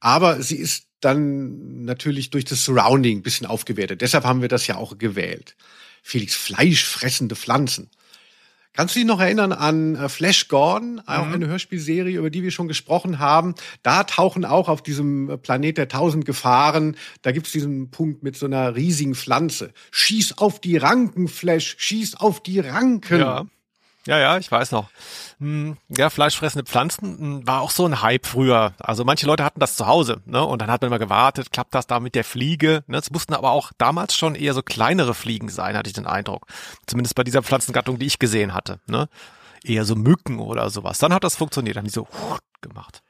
aber sie ist dann natürlich durch das Surrounding ein bisschen aufgewertet. Deshalb haben wir das ja auch gewählt. Felix, fleischfressende Pflanzen. Kannst du dich noch erinnern an äh, Flash Gordon, auch mhm. eine Hörspielserie, über die wir schon gesprochen haben? Da tauchen auch auf diesem äh, Planet der tausend Gefahren, da gibt's diesen Punkt mit so einer riesigen Pflanze. Schieß auf die Ranken, Flash, schieß auf die Ranken. Ja. Ja, ja, ich weiß noch. Hm, ja, fleischfressende Pflanzen hm, war auch so ein Hype früher. Also manche Leute hatten das zu Hause, ne? Und dann hat man immer gewartet, klappt das da mit der Fliege? Ne? Es mussten aber auch damals schon eher so kleinere Fliegen sein, hatte ich den Eindruck. Zumindest bei dieser Pflanzengattung, die ich gesehen hatte, ne? Eher so Mücken oder sowas. Dann hat das funktioniert, dann haben die so gemacht.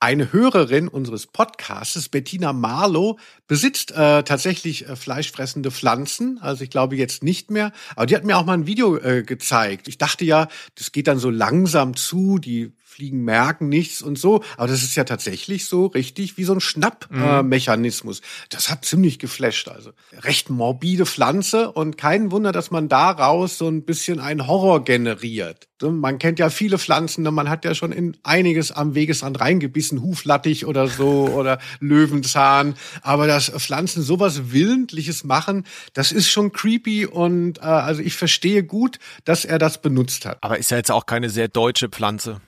Eine Hörerin unseres Podcasts, Bettina Marlow, besitzt äh, tatsächlich äh, fleischfressende Pflanzen. Also ich glaube jetzt nicht mehr. Aber die hat mir auch mal ein Video äh, gezeigt. Ich dachte ja, das geht dann so langsam zu. Die Fliegen merken nichts und so. Aber das ist ja tatsächlich so richtig wie so ein Schnappmechanismus. Mhm. Äh, das hat ziemlich geflasht. Also recht morbide Pflanze und kein Wunder, dass man daraus so ein bisschen einen Horror generiert. Man kennt ja viele Pflanzen, ne? man hat ja schon in einiges am Wegesrand reingebissen, Huflattich oder so oder Löwenzahn. Aber dass Pflanzen sowas Willentliches machen, das ist schon creepy und äh, also ich verstehe gut, dass er das benutzt hat. Aber ist ja jetzt auch keine sehr deutsche Pflanze.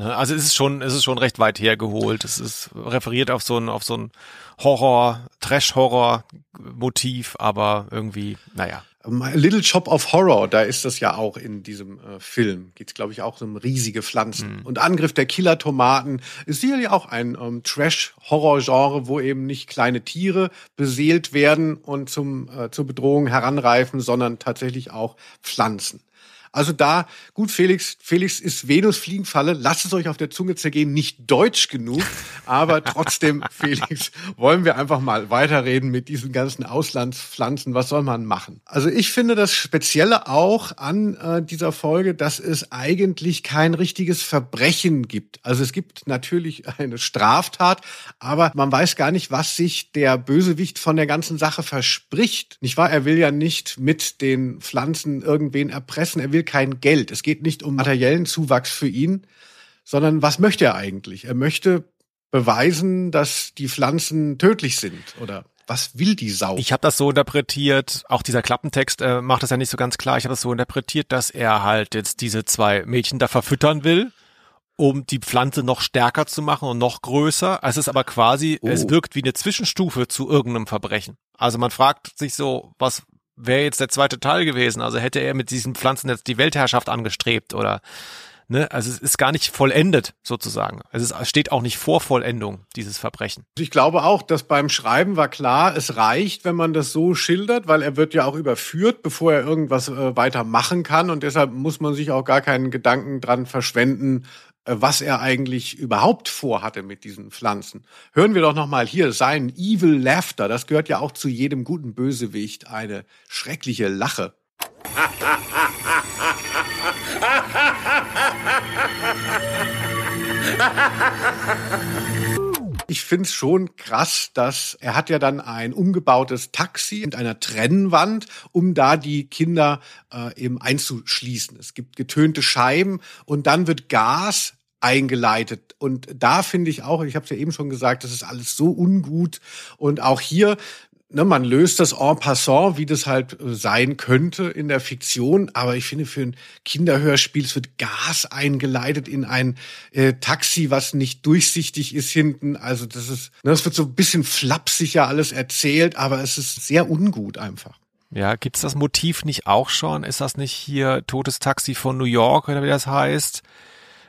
Ne? Also es ist schon, es ist schon recht weit hergeholt. Es ist referiert auf so ein, auf so ein Horror, Trash-Horror-Motiv, aber irgendwie, naja. Little Shop of Horror, da ist das ja auch in diesem äh, Film. Geht glaube ich, auch um riesige Pflanzen. Mhm. Und Angriff der Killer-Tomaten ist sicherlich auch ein ähm, Trash-Horror-Genre, wo eben nicht kleine Tiere beseelt werden und zum, äh, zur Bedrohung heranreifen, sondern tatsächlich auch Pflanzen. Also da, gut, Felix, Felix ist Venus-Fliegenfalle. Lasst es euch auf der Zunge zergehen. Nicht deutsch genug, aber trotzdem, Felix, wollen wir einfach mal weiterreden mit diesen ganzen Auslandspflanzen. Was soll man machen? Also ich finde das Spezielle auch an äh, dieser Folge, dass es eigentlich kein richtiges Verbrechen gibt. Also es gibt natürlich eine Straftat, aber man weiß gar nicht, was sich der Bösewicht von der ganzen Sache verspricht. Nicht wahr? Er will ja nicht mit den Pflanzen irgendwen erpressen. Er will will kein Geld. Es geht nicht um materiellen Zuwachs für ihn, sondern was möchte er eigentlich? Er möchte beweisen, dass die Pflanzen tödlich sind, oder? was will die Sau? Ich habe das so interpretiert, auch dieser Klappentext äh, macht das ja nicht so ganz klar. Ich habe das so interpretiert, dass er halt jetzt diese zwei Mädchen da verfüttern will, um die Pflanze noch stärker zu machen und noch größer. Es ist aber quasi, Oh. es wirkt wie eine Zwischenstufe zu irgendeinem Verbrechen. Also man fragt sich so, was wäre jetzt der zweite Teil gewesen? Also hätte er mit diesen Pflanzen jetzt die Weltherrschaft angestrebt oder ne? Also es ist gar nicht vollendet sozusagen. Ist, es steht auch nicht vor Vollendung dieses Verbrechen. Ich glaube auch, dass beim Schreiben war klar, es reicht, wenn man das so schildert, weil er wird ja auch überführt, bevor er irgendwas äh, weiter machen kann. Und deshalb muss man sich auch gar keinen Gedanken dran verschwenden, was er eigentlich überhaupt vorhatte mit diesen Pflanzen. Hören wir doch noch mal hier sein Evil Laughter. Das gehört ja auch zu jedem guten Bösewicht. Eine schreckliche Lache. Ich find's schon krass, dass er hat ja dann ein umgebautes Taxi mit einer Trennwand, um da die Kinder äh, eben einzuschließen. Es gibt getönte Scheiben und dann wird Gas eingeleitet. Und da finde ich auch, ich habe es ja eben schon gesagt, das ist alles so ungut. Und auch hier, ne, man löst das en passant, wie das halt äh, sein könnte in der Fiktion. Aber ich finde, für ein Kinderhörspiel, es wird Gas eingeleitet in ein äh, Taxi, was nicht durchsichtig ist hinten. Also das ist, ne, das wird so ein bisschen flapsig ja alles erzählt, aber es ist sehr ungut einfach. Ja, gibt's das Motiv nicht auch schon? Ist das nicht hier Totes Taxi von New York oder wie das heißt?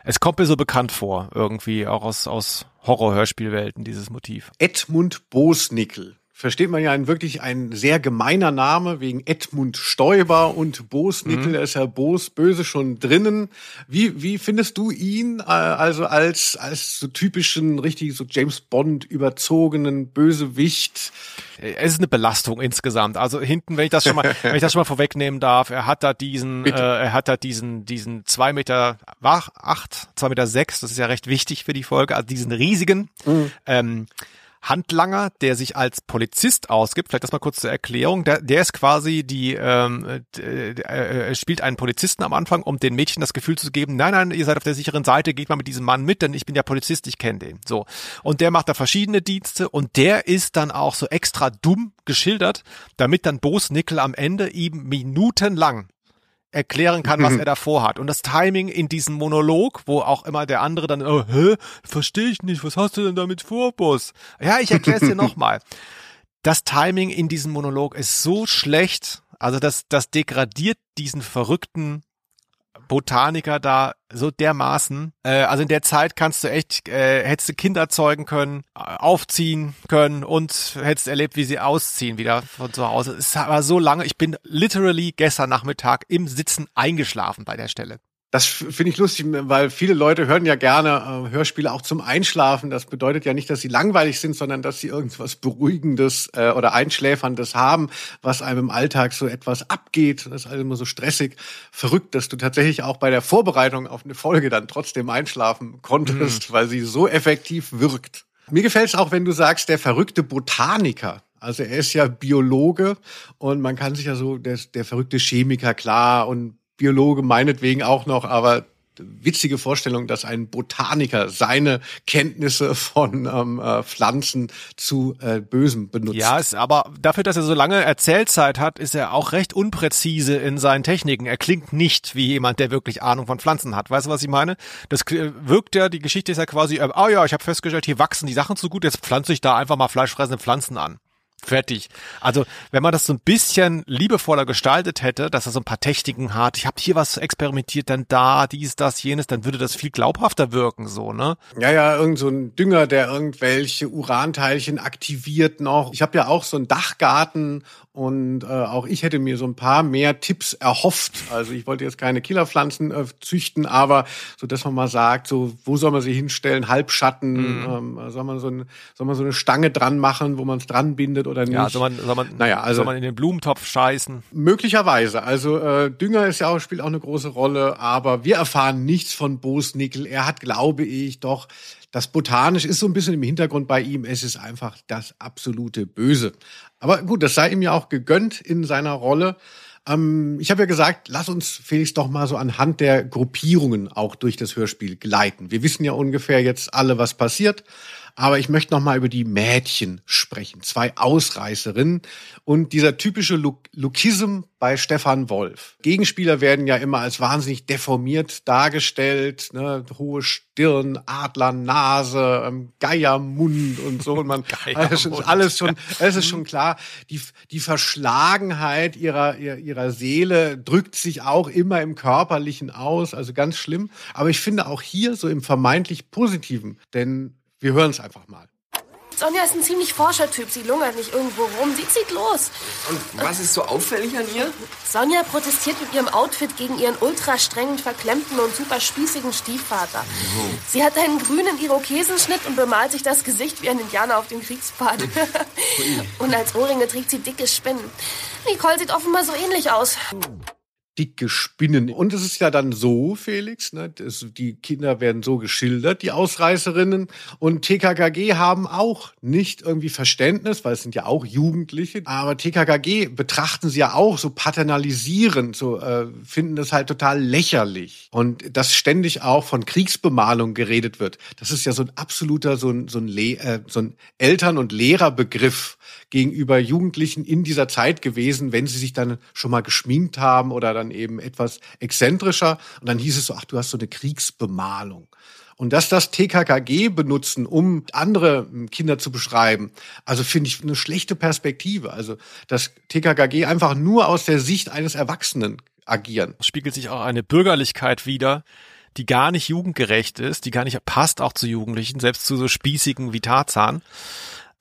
Es kommt mir so bekannt vor, irgendwie, auch aus, aus Horror-Hörspielwelten, dieses Motiv. Edmund Bosnickel. Versteht man ja ein wirklich ein sehr gemeiner Name wegen Edmund Stoiber und Bosnickel, er ist ja Bos, böse schon drinnen. Wie, wie findest du ihn äh, also als, als so typischen, richtig so James Bond überzogenen Bösewicht? Es ist eine Belastung insgesamt. Also hinten, wenn ich das schon mal, wenn ich das schon mal vorwegnehmen darf, er hat da diesen, äh, er hat da diesen, diesen zwei Meter wach, acht, zwei Meter sechs, das ist ja recht wichtig für die Folge, also diesen riesigen, ähm, Handlanger, der sich als Polizist ausgibt, vielleicht das mal kurz zur Erklärung, der, der ist quasi die, ähm, äh, er spielt einen Polizisten am Anfang, um den Mädchen das Gefühl zu geben, nein, nein, ihr seid auf der sicheren Seite, geht mal mit diesem Mann mit, denn ich bin ja Polizist, ich kenne den. So. Und der macht da verschiedene Dienste und der ist dann auch so extra dumm geschildert, damit dann Boos Nickel am Ende ihm minutenlang erklären kann, was er da vorhat. Und das Timing in diesem Monolog, wo auch immer der andere dann, oh, hä, verstehe ich nicht, was hast du denn damit vor, Boss? Ja, ich erkläre es dir nochmal. Das Timing in diesem Monolog ist so schlecht, also das, das degradiert diesen verrückten Botaniker da so dermaßen. Äh, also in der Zeit kannst du echt, äh, hättest du Kinder zeugen können, äh, aufziehen können und hättest erlebt, wie sie ausziehen wieder von zu Hause. Es war so lange, ich bin literally gestern Nachmittag im Sitzen eingeschlafen bei der Stelle. Das finde ich lustig, weil viele Leute hören ja gerne äh, Hörspiele auch zum Einschlafen. Das bedeutet ja nicht, dass sie langweilig sind, sondern dass sie irgendwas Beruhigendes äh, oder Einschläferndes haben, was einem im Alltag so etwas abgeht. Das ist also immer so stressig, verrückt, dass du tatsächlich auch bei der Vorbereitung auf eine Folge dann trotzdem einschlafen konntest, weil sie so effektiv wirkt. Mir gefällt es auch, wenn du sagst, der verrückte Botaniker. Also er ist ja Biologe und man kann sich ja so, der, der verrückte Chemiker, klar, und Biologe meinetwegen auch noch, aber witzige Vorstellung, dass ein Botaniker seine Kenntnisse von ähm, äh, Pflanzen zu äh, Bösem benutzt. Ja, ist aber dafür, dass er so lange Erzählzeit hat, ist er auch recht unpräzise in seinen Techniken. Er klingt nicht wie jemand, der wirklich Ahnung von Pflanzen hat. Weißt du, was ich meine? Das äh, wirkt ja, die Geschichte ist ja quasi, äh, ah ja, ich habe festgestellt, hier wachsen die Sachen so gut, jetzt pflanze ich da einfach mal fleischfressende Pflanzen an. Fertig. Also, wenn man das so ein bisschen liebevoller gestaltet hätte, dass er so ein paar Techniken hat, ich habe hier was experimentiert, dann da, dies, das, jenes, dann würde das viel glaubhafter wirken, so, ne? Ja, ja, irgend so ein Dünger, der irgendwelche Uranteilchen aktiviert noch. Ich habe ja auch so einen Dachgarten und äh, auch ich hätte mir so ein paar mehr Tipps erhofft. Also ich wollte jetzt keine Killerpflanzen äh, züchten, aber so, dass man mal sagt, so wo soll man sie hinstellen, Halbschatten, ähm, soll man so ein, soll man so eine Stange dran machen, wo man es dran bindet oder nicht? Ja, soll man, soll man, Naja, also- soll man in den Blumentopf scheißen. Möglicherweise. Also äh, Dünger ist ja auch, spielt auch eine große Rolle, aber wir erfahren nichts von Bosnickel. Er hat, glaube ich, doch das Botanisch ist so ein bisschen im Hintergrund bei ihm. Es ist einfach das absolute Böse. Aber gut, das sei ihm ja auch gegönnt in seiner Rolle. Ähm, ich habe ja gesagt, lass uns Felix doch mal so anhand der Gruppierungen auch durch das Hörspiel gleiten. Wir wissen ja ungefähr jetzt alle, was passiert. Aber ich möchte noch mal über die Mädchen sprechen. Zwei Ausreißerinnen und dieser typische Lookism bei Stefan Wolf. Gegenspieler werden ja immer als wahnsinnig deformiert dargestellt. Ne? Hohe Stirn, Adlernase, ähm, Geiermund und so. Und man, alles, alles schon, es ist schon klar. Die, die Verschlagenheit ihrer, ihrer Seele drückt sich auch immer im Körperlichen aus. Also ganz schlimm. Aber ich finde auch hier so im vermeintlich Positiven. Denn wir hören es einfach mal. Sonja ist ein ziemlich forscher Typ. Sie lungert nicht irgendwo rum. Sie zieht los. Und was ist so auffällig an ihr? Sonja protestiert mit ihrem Outfit gegen ihren ultra strengen, verklemmten und super spießigen Stiefvater. Oh. Sie hat einen grünen Irokesenschnitt und bemalt sich das Gesicht wie ein Indianer auf dem Kriegspfad. und als Ohrringe trägt sie dicke Spinnen. Nicole sieht offenbar so ähnlich aus dicke Spinnen. Und es ist ja dann so, Felix, ne, das, die Kinder werden so geschildert, die Ausreißerinnen. Und TKKG haben auch nicht irgendwie Verständnis, weil es sind ja auch Jugendliche. Aber TKKG betrachten sie ja auch so paternalisierend, so äh, finden das halt total lächerlich. Und dass ständig auch von Kriegsbemalung geredet wird, das ist ja so ein absoluter, so ein, so ein, Le äh, so ein Eltern- und Lehrerbegriff gegenüber Jugendlichen in dieser Zeit gewesen, wenn sie sich dann schon mal geschminkt haben oder dann eben etwas exzentrischer. Und dann hieß es so, ach, du hast so eine Kriegsbemalung. Und dass das TKKG benutzen, um andere Kinder zu beschreiben, also finde ich eine schlechte Perspektive. Also dass TKKG einfach nur aus der Sicht eines Erwachsenen agieren. Spiegelt sich auch eine Bürgerlichkeit wider, die gar nicht jugendgerecht ist, die gar nicht passt auch zu Jugendlichen, selbst zu so spießigen wie Tarzan.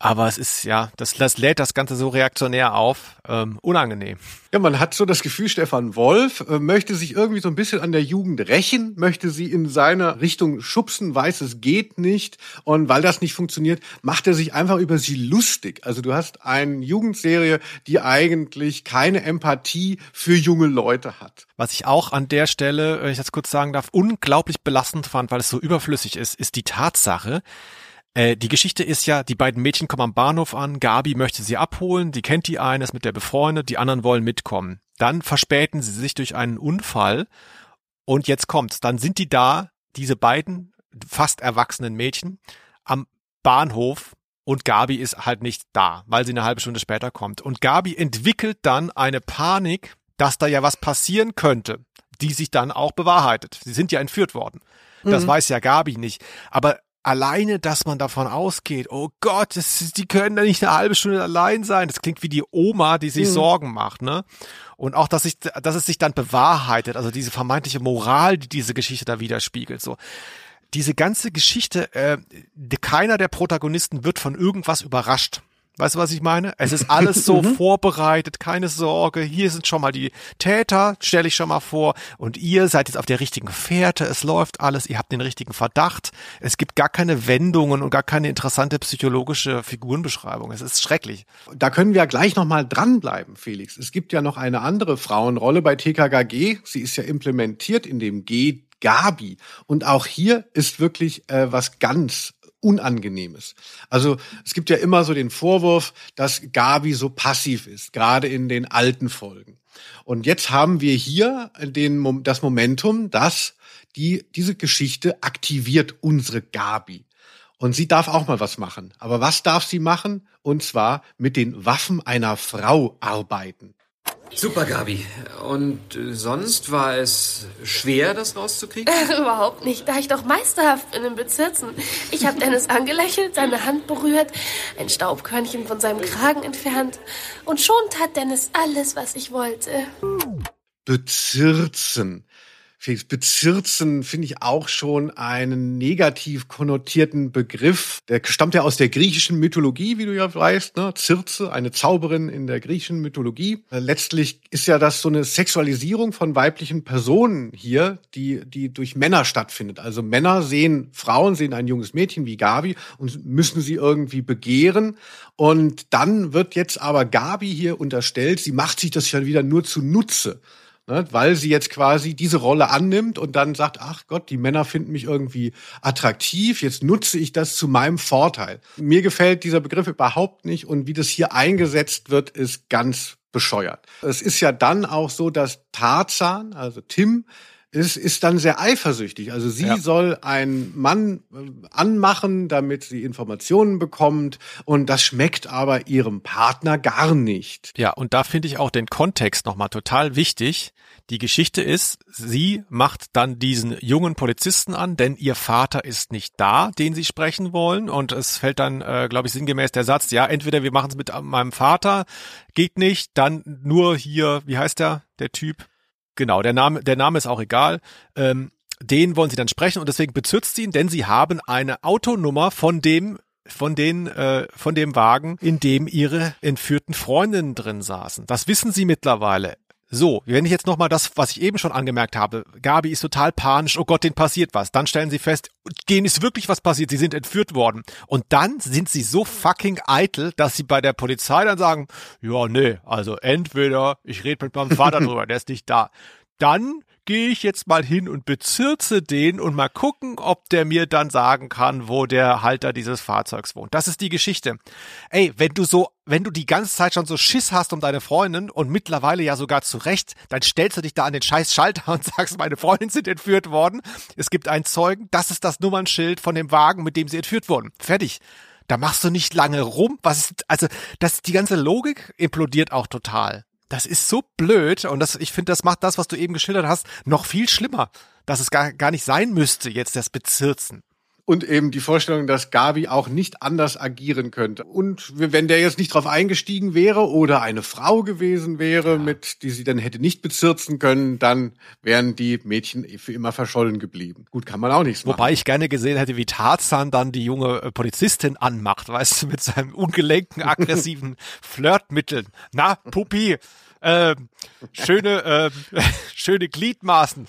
Aber es ist ja, das, das lädt das Ganze so reaktionär auf, ähm, unangenehm. Ja, man hat so das Gefühl, Stefan Wolf äh, möchte sich irgendwie so ein bisschen an der Jugend rächen, möchte sie in seine Richtung schubsen, weiß, es geht nicht. Und weil das nicht funktioniert, macht er sich einfach über sie lustig. Also du hast eine Jugendserie, die eigentlich keine Empathie für junge Leute hat. Was ich auch an der Stelle, wenn ich das kurz sagen darf, unglaublich belastend fand, weil es so überflüssig ist, ist die Tatsache, äh, die Geschichte ist ja, die beiden Mädchen kommen am Bahnhof an, Gabi möchte sie abholen, die kennt die eine, ist mit der befreundet, die anderen wollen mitkommen. Dann verspäten sie sich durch einen Unfall und jetzt kommt's, dann sind die da, diese beiden fast erwachsenen Mädchen, am Bahnhof und Gabi ist halt nicht da, weil sie eine halbe Stunde später kommt. Und Gabi entwickelt dann eine Panik, dass da ja was passieren könnte, die sich dann auch bewahrheitet. Sie sind ja entführt worden. Das mhm. weiß ja Gabi nicht. Aber alleine, dass man davon ausgeht, oh Gott, das, die können da nicht eine halbe Stunde allein sein. Das klingt wie die Oma, die sich mhm. Sorgen macht, ne? Und auch, dass, ich, dass es sich dann bewahrheitet, also diese vermeintliche Moral, die diese Geschichte da widerspiegelt, so. Diese ganze Geschichte, äh, keiner der Protagonisten wird von irgendwas überrascht. Weißt du, was ich meine? Es ist alles so mhm. vorbereitet, keine Sorge. Hier sind schon mal die Täter, stelle ich schon mal vor. Und ihr seid jetzt auf der richtigen Fährte. Es läuft alles. Ihr habt den richtigen Verdacht. Es gibt gar keine Wendungen und gar keine interessante psychologische Figurenbeschreibung. Es ist schrecklich. Da können wir ja gleich noch mal dranbleiben, Felix. Es gibt ja noch eine andere Frauenrolle bei TKKG. Sie ist ja implementiert in dem G Gabi. Und auch hier ist wirklich äh, was ganz Unangenehmes. Also es gibt ja immer so den Vorwurf, dass Gabi so passiv ist, gerade in den alten Folgen. Und jetzt haben wir hier den, das Momentum, dass die, diese Geschichte aktiviert unsere Gabi. Und sie darf auch mal was machen. Aber was darf sie machen? Und zwar mit den Waffen einer Frau arbeiten. Super, Gabi. Und sonst war es schwer, das rauszukriegen? Äh, überhaupt nicht, da ich doch meisterhaft bin im Bezirzen. Ich habe Dennis angelächelt, seine Hand berührt, ein Staubkörnchen von seinem Kragen entfernt. Und schon tat Dennis alles, was ich wollte. Bezirzen. Bezirzen finde ich auch schon einen negativ konnotierten Begriff. Der stammt ja aus der griechischen Mythologie, wie du ja weißt, ne? Circe, eine Zauberin in der griechischen Mythologie. Äh, letztlich ist ja das so eine Sexualisierung von weiblichen Personen hier, die, die durch Männer stattfindet. Also Männer sehen, Frauen sehen ein junges Mädchen wie Gabi und müssen sie irgendwie begehren. Und dann wird jetzt aber Gabi hier unterstellt, sie macht sich das ja wieder nur zunutze ne, weil sie jetzt quasi diese Rolle annimmt und dann sagt, ach Gott, die Männer finden mich irgendwie attraktiv, jetzt nutze ich das zu meinem Vorteil. Mir gefällt dieser Begriff überhaupt nicht und wie das hier eingesetzt wird, ist ganz bescheuert. Es ist ja dann auch so, dass Tarzan, also Tim, ist, ist dann sehr eifersüchtig. Also sie Ja. soll einen Mann äh, anmachen, damit sie Informationen bekommt. Und das schmeckt aber ihrem Partner gar nicht. Ja, und da finde ich auch den Kontext nochmal total wichtig. Die Geschichte ist, sie macht dann diesen jungen Polizisten an, denn ihr Vater ist nicht da, den sie sprechen wollen. Und es fällt dann, äh, glaube ich, sinngemäß der Satz, ja, entweder wir machen es mit meinem Vater, geht nicht, dann nur hier, wie heißt der, der Typ? Genau, der Name, der Name ist auch egal. Ähm, den wollen sie dann sprechen und deswegen bezirzt sie ihn, denn sie haben eine Autonummer von dem von den äh, von dem Wagen, in dem ihre entführten Freundinnen drin saßen. Das wissen sie mittlerweile. So, wenn ich jetzt nochmal das, was ich eben schon angemerkt habe, Gabi ist total panisch, oh Gott, denen passiert was. Dann stellen sie fest, denen ist wirklich was passiert, sie sind entführt worden. Und dann sind sie so fucking eitel, dass sie bei der Polizei dann sagen, ja, nee, also entweder ich rede mit meinem Vater drüber, der ist nicht da. Dann gehe ich jetzt mal hin und bezirze den und mal gucken, ob der mir dann sagen kann, wo der Halter dieses Fahrzeugs wohnt. Das ist die Geschichte. Ey, wenn du so, wenn du die ganze Zeit schon so Schiss hast um deine Freundin und mittlerweile ja sogar zu Recht, dann stellst du dich da an den scheiß Schalter und sagst, meine Freundin sind entführt worden. Es gibt einen Zeugen, das ist das Nummernschild von dem Wagen, mit dem sie entführt wurden. Fertig. Da machst du nicht lange rum. Was ist, also, das, die ganze Logik implodiert auch total. Das ist so blöd und das, ich finde, das macht das, was du eben geschildert hast, noch viel schlimmer, dass es gar, gar nicht sein müsste, jetzt das Bezirzen. Und eben die Vorstellung, dass Gabi auch nicht anders agieren könnte. Und wenn der jetzt nicht drauf eingestiegen wäre oder eine Frau gewesen wäre, mit die sie dann hätte nicht bezirzen können, dann wären die Mädchen für immer verschollen geblieben. Gut, kann man auch nichts machen. Wobei ich gerne gesehen hätte, wie Tarzan dann die junge äh, Polizistin anmacht, weißt du, mit seinem ungelenken, aggressiven Flirtmitteln. Na, Puppi, äh, schöne, äh, schöne Gliedmaßen.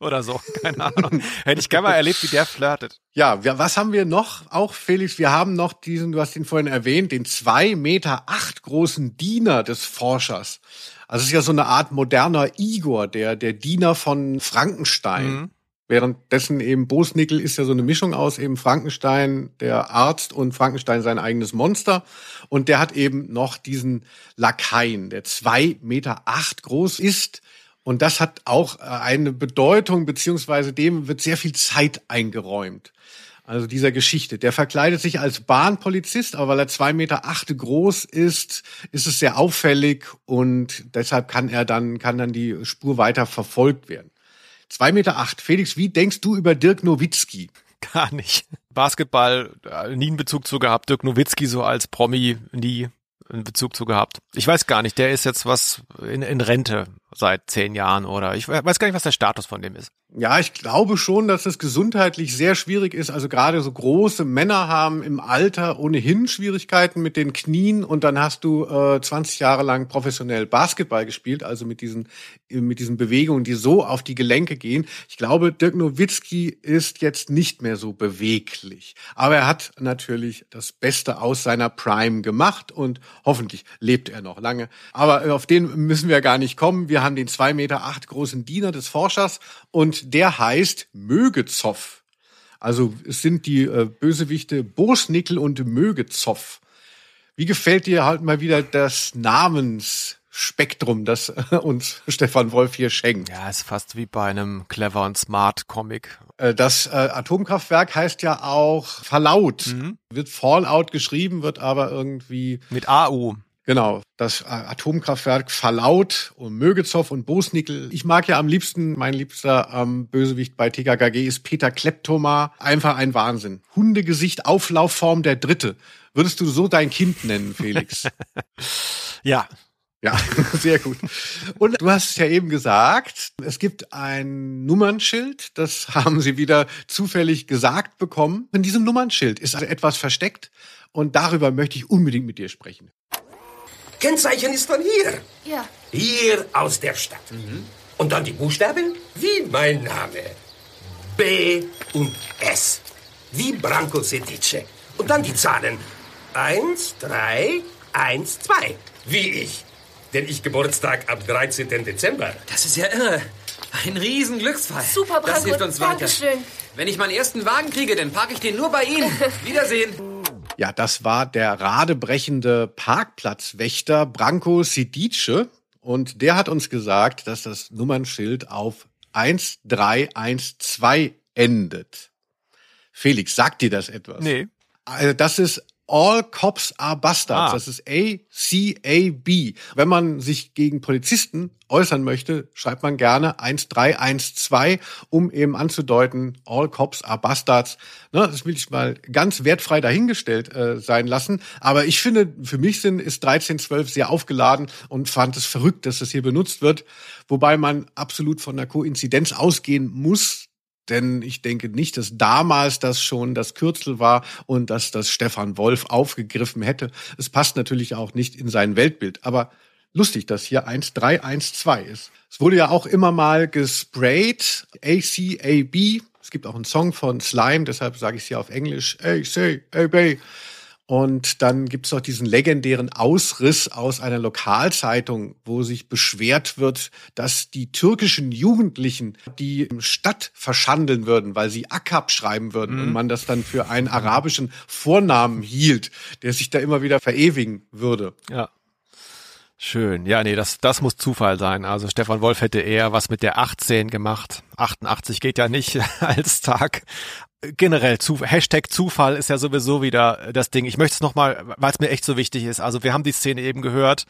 Oder so, keine Ahnung. Hätte ich gerne mal erlebt, wie der flirtet. Ja, wir, was haben wir noch? Auch Felix, wir haben noch diesen, du hast ihn vorhin erwähnt, den zwei Meter acht großen Diener des Forschers. Also es ist ja so eine Art moderner Igor, der, der Diener von Frankenstein. Mhm. Währenddessen eben Bosnickel ist ja so eine Mischung aus eben Frankenstein, der Arzt und Frankenstein sein eigenes Monster. Und der hat eben noch diesen Lakaien, der zwei Meter acht groß ist. Und das hat auch äh, eine Bedeutung, beziehungsweise dem wird sehr viel Zeit eingeräumt. Also dieser Geschichte. Der verkleidet sich als Bahnpolizist, aber weil er zwei Meter acht groß ist, ist es sehr auffällig und deshalb kann er dann, kann dann die Spur weiter verfolgt werden. Zwei Meter acht. Felix, wie denkst du über Dirk Nowitzki? Gar nicht. Basketball, äh, nie einen Bezug zu gehabt. Dirk Nowitzki so als Promi, nie einen Bezug zu gehabt. Ich weiß gar nicht, der ist jetzt was in, in Rente seit zehn Jahren oder ich weiß gar nicht, was der Status von dem ist. Ja, ich glaube schon, dass es gesundheitlich sehr schwierig ist. Also gerade so große Männer haben im Alter ohnehin Schwierigkeiten mit den Knien und dann hast du äh, 20 Jahre lang professionell Basketball gespielt, also mit diesen mit diesen Bewegungen, die so auf die Gelenke gehen. Ich glaube, Dirk Nowitzki ist jetzt nicht mehr so beweglich, aber er hat natürlich das Beste aus seiner Prime gemacht und hoffentlich lebt er noch lange. Aber äh, auf den müssen wir gar nicht kommen. Wir haben den zwei Meter acht großen Diener des Forschers und der heißt Mögezoff. Also es sind die äh, Bösewichte Bosnickel und Mögezoff. Wie gefällt dir halt mal wieder das Namensspektrum, das äh, uns Stefan Wolf hier schenkt? Ja, ist fast wie bei einem clever und smart Comic. Äh, Das äh, Atomkraftwerk heißt ja auch Fallout. Wird Fallout geschrieben, wird aber irgendwie Mit AU. Genau, das Atomkraftwerk Fallout und Mögezow und Bosnickel. Ich mag ja am liebsten, mein liebster ähm, Bösewicht bei TKKG ist Peter Kleptoma. Einfach ein Wahnsinn. Hundegesicht, Auflaufform der Dritte. Würdest du so dein Kind nennen, Felix? Ja, ja, sehr gut. Und du hast es ja eben gesagt, es gibt ein Nummernschild, das haben sie wieder zufällig gesagt bekommen. In diesem Nummernschild ist also etwas versteckt und darüber möchte ich unbedingt mit dir sprechen. Kennzeichen ist von hier. Ja. Hier aus der Stadt. Und dann die Buchstaben wie mein Name. B und S. Wie Branko Sedice. Und dann die Zahlen. Eins, drei, eins, zwei. Wie ich. Denn ich Geburtstag am 13. Dezember. Das ist ja irre. Ein riesen Glücksfall. Super, Das Branko. hilft uns weiter. Dankeschön. Wenn ich meinen ersten Wagen kriege, dann parke ich den nur bei Ihnen. Wiedersehen. Ja, das war der radebrechende Parkplatzwächter Branko Sidice. Und der hat uns gesagt, dass das Nummernschild auf 1312 endet. Felix, sagt dir das etwas? Nee. Also das ist All Cops are Bastards. Ah. Das ist A-C-A-B. Wenn man sich gegen Polizisten äußern möchte, schreibt man gerne 1312, um eben anzudeuten, All Cops are Bastards. Ne, das will ich mal ganz wertfrei dahingestellt äh, sein lassen. Aber ich finde, für mich sind, ist 1312 sehr aufgeladen und fand es verrückt, dass das hier benutzt wird. Wobei man absolut von einer Koinzidenz ausgehen muss, denn ich denke nicht, dass damals das schon das Kürzel war und dass das Stefan Wolf aufgegriffen hätte. Es passt natürlich auch nicht in sein Weltbild. Aber lustig, dass hier 1312 ist. Es wurde ja auch immer mal gesprayt. ACAB. Es gibt auch einen Song von Slime, deshalb sage ich es hier auf Englisch. ACAB. Und dann gibt es noch diesen legendären Ausriss aus einer Lokalzeitung, wo sich beschwert wird, dass die türkischen Jugendlichen die Stadt verschandeln würden, weil sie Akab schreiben würden und man das dann für einen arabischen Vornamen hielt, der sich da immer wieder verewigen würde. Ja. Schön. Ja, nee, das, das muss Zufall sein. Also Stefan Wolf hätte eher was mit der 18 gemacht. 88 geht ja nicht als Tag. Generell, zu, Hashtag Zufall ist ja sowieso wieder das Ding. Ich möchte es nochmal, weil es mir echt so wichtig ist. Also wir haben die Szene eben gehört.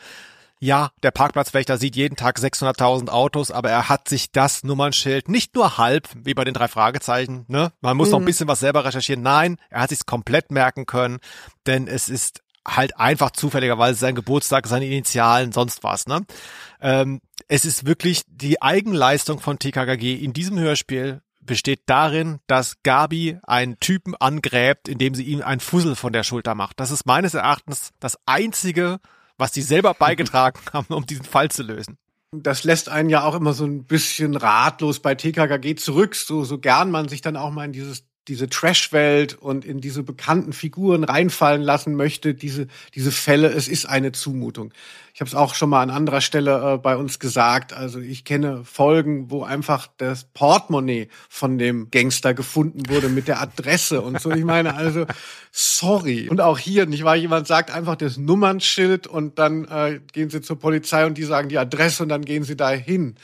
Ja, der Parkplatzwächter sieht jeden Tag 600.000 Autos, aber er hat sich das Nummernschild nicht nur halb, wie bei den drei Fragezeichen, ne? Man muss noch ein bisschen was selber recherchieren. Nein, er hat sich's komplett merken können, denn es ist halt einfach zufälligerweise sein Geburtstag, seine Initialen, sonst was, ne? Ähm, es ist wirklich die Eigenleistung von TKKG in diesem Hörspiel besteht darin, dass Gabi einen Typen angräbt, indem sie ihm einen Fussel von der Schulter macht. Das ist meines Erachtens das einzige, was sie selber beigetragen haben, um diesen Fall zu lösen. Das lässt einen ja auch immer so ein bisschen ratlos bei TKKG zurück, so, so gern man sich dann auch mal in dieses diese Trash-Welt und in diese bekannten Figuren reinfallen lassen möchte, diese, diese Fälle, es ist eine Zumutung. Ich habe es auch schon mal an anderer Stelle äh, bei uns gesagt. Also ich kenne Folgen, wo einfach das Portemonnaie von dem Gangster gefunden wurde mit der Adresse und so. Ich meine, also sorry. Und auch hier, nicht wahr, jemand sagt einfach das Nummernschild und dann äh, gehen sie zur Polizei und die sagen die Adresse und dann gehen sie da hin.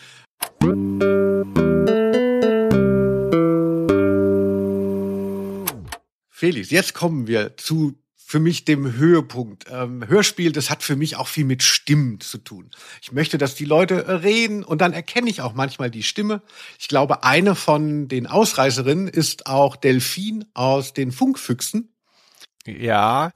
Felix, jetzt kommen wir zu für mich dem Höhepunkt. Ähm, Hörspiel, das hat für mich auch viel mit Stimmen zu tun. Ich möchte, dass die Leute reden und dann erkenne ich auch manchmal die Stimme. Ich glaube, eine von den Ausreißerinnen ist auch Delphine aus den Funkfüchsen. Ja,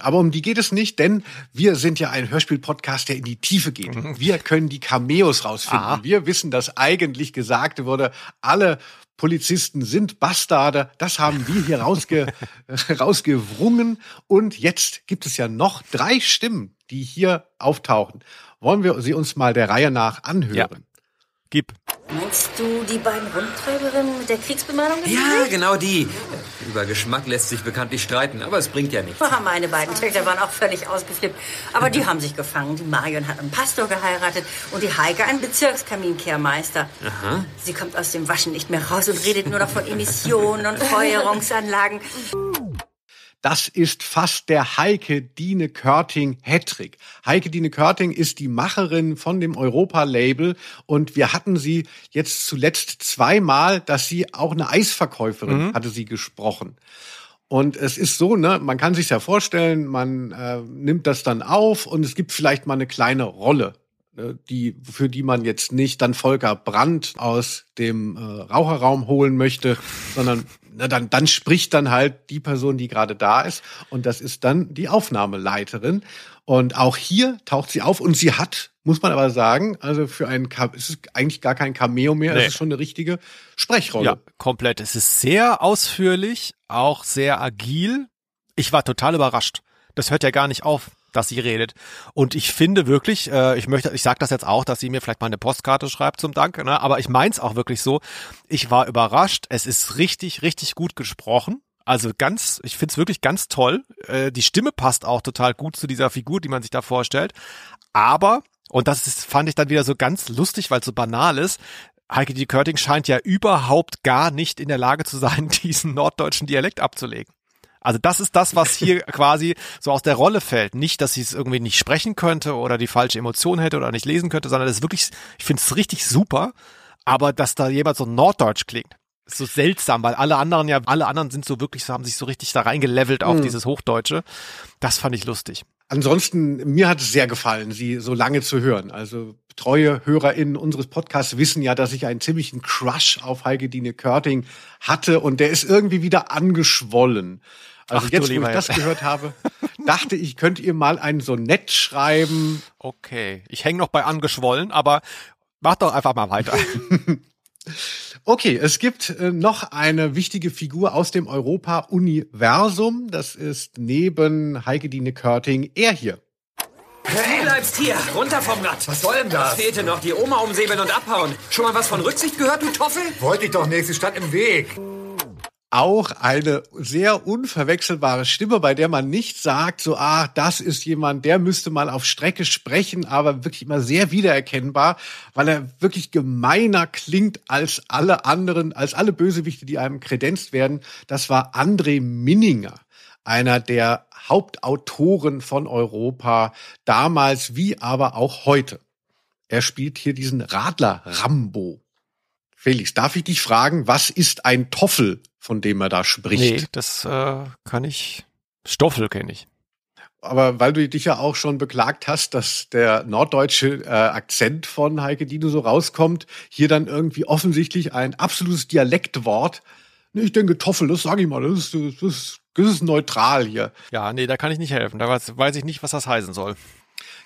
Aber um die geht es nicht, denn wir sind ja ein Hörspiel-Podcast, der in die Tiefe geht. Wir können die Cameos rausfinden. Aha. Wir wissen, dass eigentlich gesagt wurde, alle Polizisten sind Bastarde. Das haben wir hier rausge rausgewrungen. Und jetzt gibt es ja noch drei Stimmen, die hier auftauchen. Wollen wir sie uns mal der Reihe nach anhören? Gib. Meinst du die beiden Rundtreiberinnen mit der Kriegsbemalung? Ja, genau die. Über Geschmack lässt sich bekanntlich streiten, aber es bringt ja nichts. Ah, Meine beiden Töchter waren auch völlig ausgeflippt. Aber die haben sich gefangen. Die Marion hat einen Pastor geheiratet und die Heike einen Bezirkskaminkehrmeister. Aha. Sie kommt aus dem Waschen nicht mehr raus und redet nur noch von Emissionen und Feuerungsanlagen. Das ist fast der Heike Dine Körting Hattrick. Heike Dine Körting ist die Macherin von dem Europa-Label und wir hatten sie jetzt zuletzt zweimal, dass sie auch eine Eisverkäuferin hatte sie gesprochen. Und es ist so, ne, man kann sich ja vorstellen, man äh, nimmt das dann auf und es gibt vielleicht mal eine kleine Rolle, ne, die für die man jetzt nicht dann Volker Brandt aus dem äh, Raucherraum holen möchte, sondern na, dann dann spricht dann halt die Person, die gerade da ist und das ist dann die Aufnahmeleiterin und auch hier taucht sie auf und sie hat, muss man aber sagen, also für einen es ist eigentlich gar kein Cameo mehr, Nee. es ist schon eine richtige Sprechrolle. Ja, komplett. Es ist sehr ausführlich, auch sehr agil. Ich war total überrascht. Das hört ja gar nicht auf, dass sie redet. Und ich finde wirklich, äh, ich möchte, ich sage das jetzt auch, dass sie mir vielleicht mal eine Postkarte schreibt zum Dank, ne? aber ich meins auch wirklich so. Ich war überrascht. Es ist richtig, richtig gut gesprochen. Also ganz, ich find's wirklich ganz toll. Äh, die Stimme passt auch total gut zu dieser Figur, die man sich da vorstellt. Aber, und das ist, fand ich dann wieder so ganz lustig, weil es so banal ist, Heike die Körting scheint ja überhaupt gar nicht in der Lage zu sein, diesen norddeutschen Dialekt abzulegen. Also das ist das, was hier quasi so aus der Rolle fällt. Nicht, dass sie es irgendwie nicht sprechen könnte oder die falsche Emotion hätte oder nicht lesen könnte, sondern das ist wirklich, ich finde es richtig super. Aber dass da jemand so norddeutsch klingt, ist so seltsam, weil alle anderen ja, alle anderen sind so wirklich, haben sich so richtig da reingelevelt auf Mhm. dieses Hochdeutsche. Das fand ich lustig. Ansonsten, mir hat es sehr gefallen, sie so lange zu hören. Also treue HörerInnen unseres Podcasts wissen ja, dass ich einen ziemlichen Crush auf Heike Dine Körting hatte und der ist irgendwie wieder angeschwollen. Also Ach jetzt, wo ich das gehört habe, dachte ich, könnt ihr mal ein Sonett schreiben. Okay. Ich hänge noch bei angeschwollen, aber mach doch einfach mal weiter. Okay, es gibt äh, noch eine wichtige Figur aus dem Europa-Universum. Das ist neben Heike Dine Körting er hier. Du bleibst hier, runter vom Rad. Was soll denn das? Es fehlte noch die Oma umsäbeln und abhauen. Schon mal was von Rücksicht gehört, du Toffel? Wollte ich doch nicht, sie stand im Weg. auch eine sehr unverwechselbare Stimme, bei der man nicht sagt, so, ah, das ist jemand, der müsste mal auf Strecke sprechen, aber wirklich immer sehr wiedererkennbar, weil er wirklich gemeiner klingt als alle anderen, als alle Bösewichte, die einem kredenzt werden. Das war André Minninger, einer der Hauptautoren von Europa, damals wie aber auch heute. Er spielt hier diesen Radler Rambo. Felix, darf ich dich fragen, was ist ein Toffel, von dem er da spricht? nee, das äh, kann ich. Stoffel kenne ich. Aber weil du dich ja auch schon beklagt hast, dass der norddeutsche äh, Akzent von Heike Dino so rauskommt, hier dann irgendwie offensichtlich ein absolutes Dialektwort. Ich denke, Toffel, das sage ich mal, das das, ist, das ist neutral hier. Ja, nee, da kann ich nicht helfen. Da weiß, weiß ich nicht, was das heißen soll.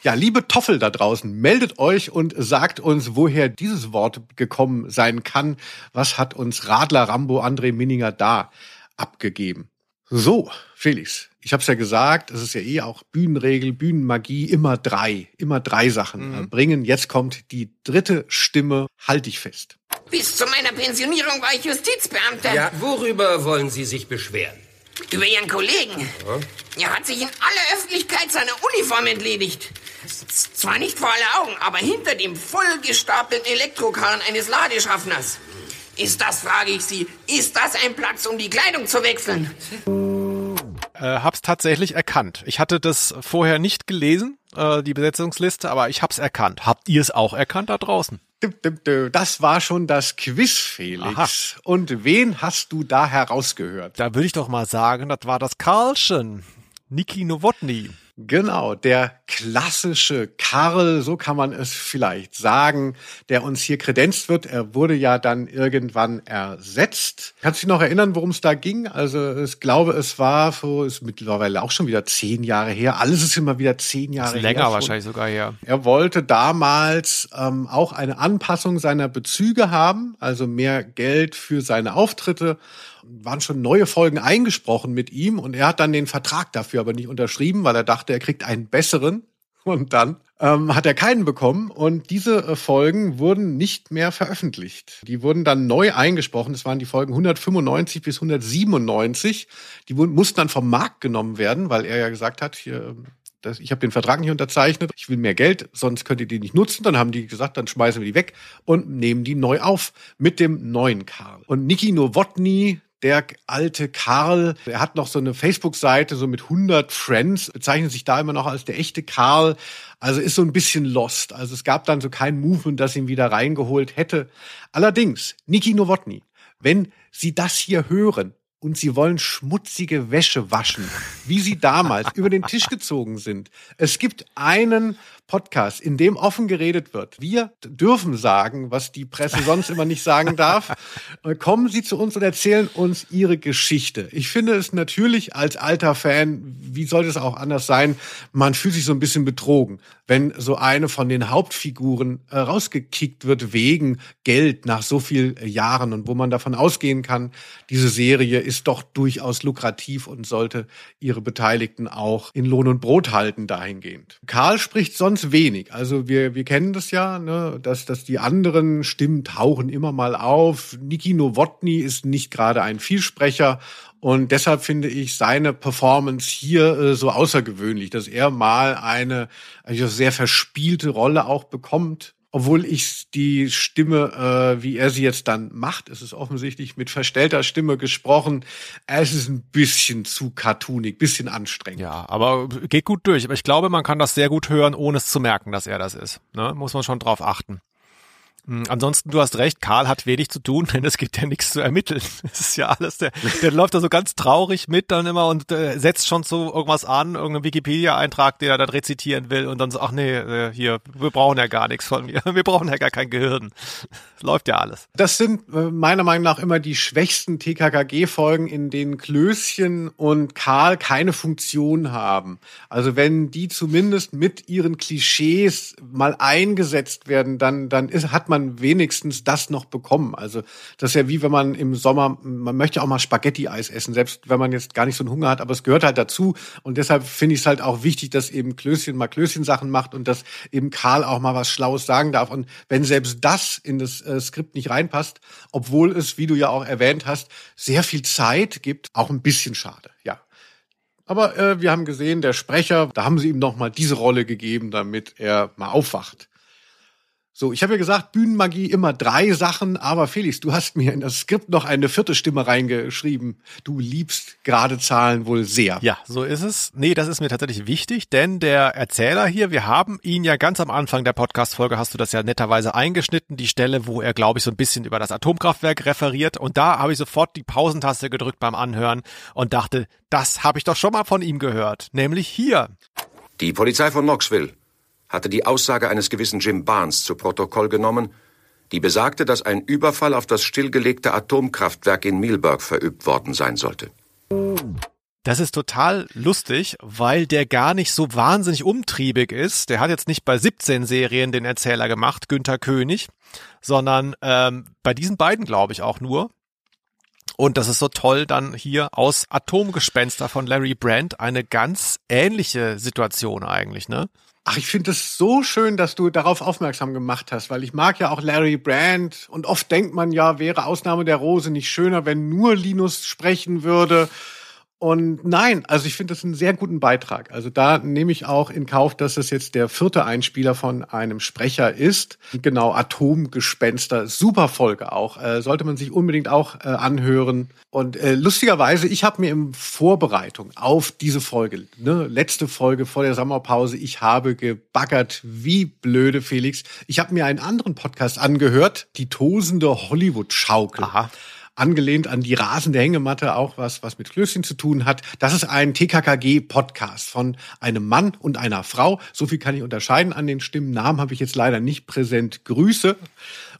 Ja, liebe Toffel da draußen, meldet euch und sagt uns, woher dieses Wort gekommen sein kann. Was hat uns Radler Rambo André Minninger da abgegeben? So, Felix, ich habe es ja gesagt, es ist ja eh auch Bühnenregel, Bühnenmagie, immer drei, immer drei Sachen äh, bringen. Jetzt kommt die dritte Stimme, halt dich fest. Bis zu meiner Pensionierung war ich Justizbeamter. Ja, worüber wollen Sie sich beschweren? Über Ihren Kollegen. Er hat sich in aller Öffentlichkeit seiner Uniform entledigt. Zwar nicht vor aller Augen, aber hinter dem vollgestapelten Elektrokarren eines Ladeschaffners. Ist das, frage ich Sie, ist das ein Platz, um die Kleidung zu wechseln? Äh, hab's tatsächlich erkannt. Ich hatte das vorher nicht gelesen, äh, die Besetzungsliste, aber ich hab's erkannt. Habt ihr es auch erkannt da draußen? Das war schon das Quiz, Felix. Und wen hast du da herausgehört? Da würde ich doch mal sagen, das war das Karlchen. Niki Nowotny. Genau, der klassische Karl, so kann man es vielleicht sagen, der uns hier kredenzt wird. Er wurde ja dann irgendwann ersetzt. Kannst du dich noch erinnern, worum es da ging? Also ich glaube, es war so, ist mittlerweile auch schon wieder zehn Jahre her. Alles ist immer wieder zehn Jahre Ist her. länger wahrscheinlich sogar her. Er wollte damals ähm, auch eine Anpassung seiner Bezüge haben, also mehr Geld für seine Auftritte. Waren schon neue Folgen eingesprochen mit ihm und er hat dann den Vertrag dafür aber nicht unterschrieben, weil er dachte, er kriegt einen besseren. Und dann ähm, hat er keinen bekommen und diese äh, Folgen wurden nicht mehr veröffentlicht. Die wurden dann neu eingesprochen. Das waren die Folgen 195 bis 197. Die wurden, mussten dann vom Markt genommen werden, weil er ja gesagt hat, hier, das, ich habe den Vertrag nicht unterzeichnet, ich will mehr Geld, sonst könnt ihr die nicht nutzen. Dann haben die gesagt, dann schmeißen wir die weg und nehmen die neu auf mit dem neuen Karl. Und Niki Nowotny, der alte Karl, der hat noch so eine Facebook-Seite so mit 100 Friends, bezeichnet sich da immer noch als der echte Karl. Also ist so ein bisschen lost. Also es gab dann so kein Movement, das ihn wieder reingeholt hätte. Allerdings, Niki Nowotny, wenn Sie das hier hören, und sie wollen schmutzige Wäsche waschen, wie sie damals über den Tisch gezogen sind. Es gibt einen Podcast, in dem offen geredet wird. Wir dürfen sagen, was die Presse sonst immer nicht sagen darf. Äh, Kommen Sie zu uns und erzählen uns Ihre Geschichte. Ich finde es natürlich als alter Fan, wie sollte es auch anders sein, man fühlt sich so ein bisschen betrogen, wenn so eine von den Hauptfiguren äh, rausgekickt wird wegen Geld nach so vielen Jahren und wo man davon ausgehen kann, diese Serie ist doch durchaus lukrativ und sollte ihre Beteiligten auch in Lohn und Brot halten dahingehend. Karl spricht sonst wenig. Also wir, wir kennen das ja, ne, dass, dass die anderen Stimmen tauchen immer mal auf. Niki Nowotny ist nicht gerade ein Vielsprecher und deshalb finde ich seine Performance hier äh, so außergewöhnlich, dass er mal eine also sehr verspielte Rolle auch bekommt. Obwohl ich die Stimme, äh, wie er sie jetzt dann macht, es ist offensichtlich mit verstellter Stimme gesprochen. Es ist ein bisschen zu cartoonig, bisschen anstrengend. Ja, aber geht gut durch. Aber ich glaube, man kann das sehr gut hören, ohne es zu merken, dass er das ist. Ne? Muss man schon drauf achten. Hm, Ansonsten, du hast recht, Karl hat wenig zu tun, denn es gibt ja nichts zu ermitteln. Es ist ja alles, der, der läuft da so ganz traurig mit dann immer und äh, setzt schon so irgendwas an, irgendeinen Wikipedia-Eintrag, den er dann rezitieren will und dann so, ach nee, äh, hier, wir brauchen ja gar nichts von mir. Wir brauchen ja gar kein Gehirn. Läuft ja alles. Das sind äh, meiner Meinung nach immer die schwächsten TKKG-Folgen, in denen Klößchen und Karl keine Funktion haben. Also wenn die zumindest mit ihren Klischees mal eingesetzt werden, dann, dann ist, hat man wenigstens das noch bekommen. Also das ist ja wie wenn man im Sommer, man möchte auch mal Spaghetti-Eis essen, selbst wenn man jetzt gar nicht so einen Hunger hat, aber es gehört halt dazu. Und deshalb finde ich es halt auch wichtig, dass eben Klößchen mal Klößchen-Sachen macht und dass eben Karl auch mal was Schlaues sagen darf. Und wenn selbst das in das äh, Skript nicht reinpasst, obwohl es, wie du ja auch erwähnt hast, sehr viel Zeit gibt, auch ein bisschen schade, ja. Aber äh, wir haben gesehen, der Sprecher, da haben sie ihm noch mal diese Rolle gegeben, damit er mal aufwacht. So, ich habe ja gesagt, Bühnenmagie immer drei Sachen, aber Felix, du hast mir in das Skript noch eine vierte Stimme reingeschrieben. Du liebst gerade Zahlen wohl sehr. Ja, so ist es. Nee, das ist mir tatsächlich wichtig, denn der Erzähler hier, wir haben ihn ja ganz am Anfang der Podcast-Folge, hast du das ja netterweise eingeschnitten, die Stelle, wo er, glaube ich, so ein bisschen über das Atomkraftwerk referiert. Und da habe ich sofort die Pausentaste gedrückt beim Anhören und dachte, das habe ich doch schon mal von ihm gehört. Nämlich hier. Die Polizei von Knoxville hatte die Aussage eines gewissen Jim Barnes zu Protokoll genommen, die besagte, dass ein Überfall auf das stillgelegte Atomkraftwerk in Milberg verübt worden sein sollte. Das ist total lustig, weil der gar nicht so wahnsinnig umtriebig ist. Der hat jetzt nicht bei 17 Serien den Erzähler gemacht, Günther König, sondern ähm, bei diesen beiden glaube ich auch nur. Und das ist so toll, dann hier aus Atomgespenster von Larry Brandt eine ganz ähnliche Situation eigentlich, ne? Ach, ich finde es so schön, dass du darauf aufmerksam gemacht hast, weil ich mag ja auch Larry Brand und oft denkt man ja, wäre Ausnahme der Rose nicht schöner, wenn nur Linus sprechen würde. Und nein, also ich finde das einen sehr guten Beitrag. Also da nehme ich auch in Kauf, dass es jetzt der vierte Einspieler von einem Sprecher ist. Genau, Atomgespenster, super Folge auch. Äh, sollte man sich unbedingt auch äh, anhören. Und äh, lustigerweise, ich habe mir in Vorbereitung auf diese Folge, ne, letzte Folge vor der Sommerpause, ich habe gebaggert wie blöde Felix. Ich habe mir einen anderen Podcast angehört, die tosende Hollywood-Schaukel. Aha angelehnt an die rasende Hängematte, auch was, was mit Klößchen zu tun hat. Das ist ein TKKG-Podcast von einem Mann und einer Frau. So viel kann ich unterscheiden an den Stimmen. Namen habe ich jetzt leider nicht präsent. Grüße.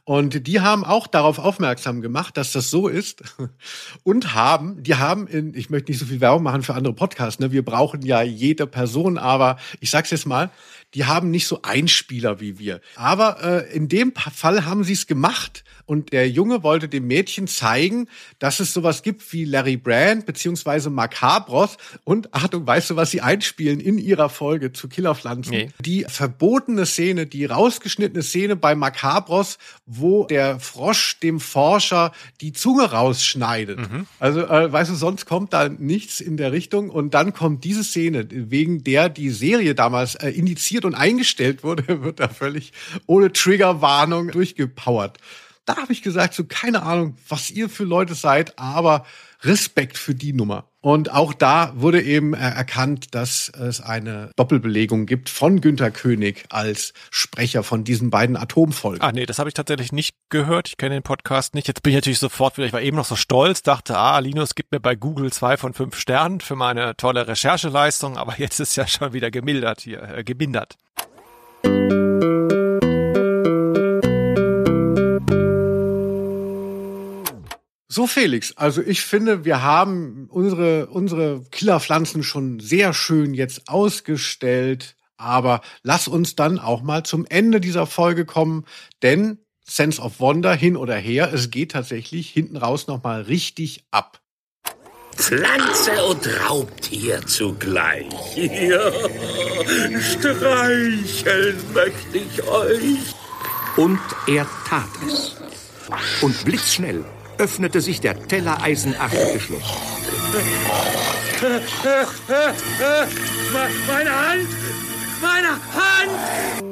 Und die haben auch darauf aufmerksam gemacht, dass das so ist. Und haben, die haben in, ich möchte nicht so viel Werbung machen für andere Podcasts, ne? Wir brauchen ja jede Person, aber ich sag's jetzt mal, die haben nicht so Einspieler wie wir. Aber äh, in dem Fall haben sie es gemacht und der Junge wollte dem Mädchen zeigen, dass es sowas gibt wie Larry Brand beziehungsweise Macabros und Achtung, weißt du, was sie einspielen in ihrer Folge zu Killerpflanzen? Nee. Die verbotene Szene, die rausgeschnittene Szene bei Macabros, wo der Frosch dem Forscher die Zunge rausschneidet. Also, äh, weißt du, sonst kommt da nichts in der Richtung und dann kommt diese Szene, wegen der die Serie damals äh, indiziert und eingestellt wurde, wird da völlig ohne Triggerwarnung durchgepowert. Da habe ich gesagt, so keine Ahnung, was ihr für Leute seid, aber Respekt für die Nummer. Und auch da wurde eben äh, erkannt, dass es eine Doppelbelegung gibt von Günter König als Sprecher von diesen beiden Atomfolgen. Ah, nee, das habe ich tatsächlich nicht gehört. Ich kenne den Podcast nicht. Jetzt bin ich natürlich sofort wieder, ich war eben noch so stolz, dachte, ah, Linus gibt mir bei Google zwei von fünf Sternen für meine tolle Rechercheleistung, aber jetzt ist ja schon wieder gemildert hier, äh, gemindert. So, Felix, also ich finde, wir haben unsere, unsere Killerpflanzen schon sehr schön jetzt ausgestellt. Aber lass uns dann auch mal zum Ende dieser Folge kommen, denn Sense of Wonder hin oder her, es geht tatsächlich hinten raus nochmal richtig ab. Pflanze und Raubtier zugleich. Ja, streicheln möchte ich euch. Und er tat es. Und blitzschnell öffnete sich der tellereisenartige Schluss. Meine Hand! Meine Hand!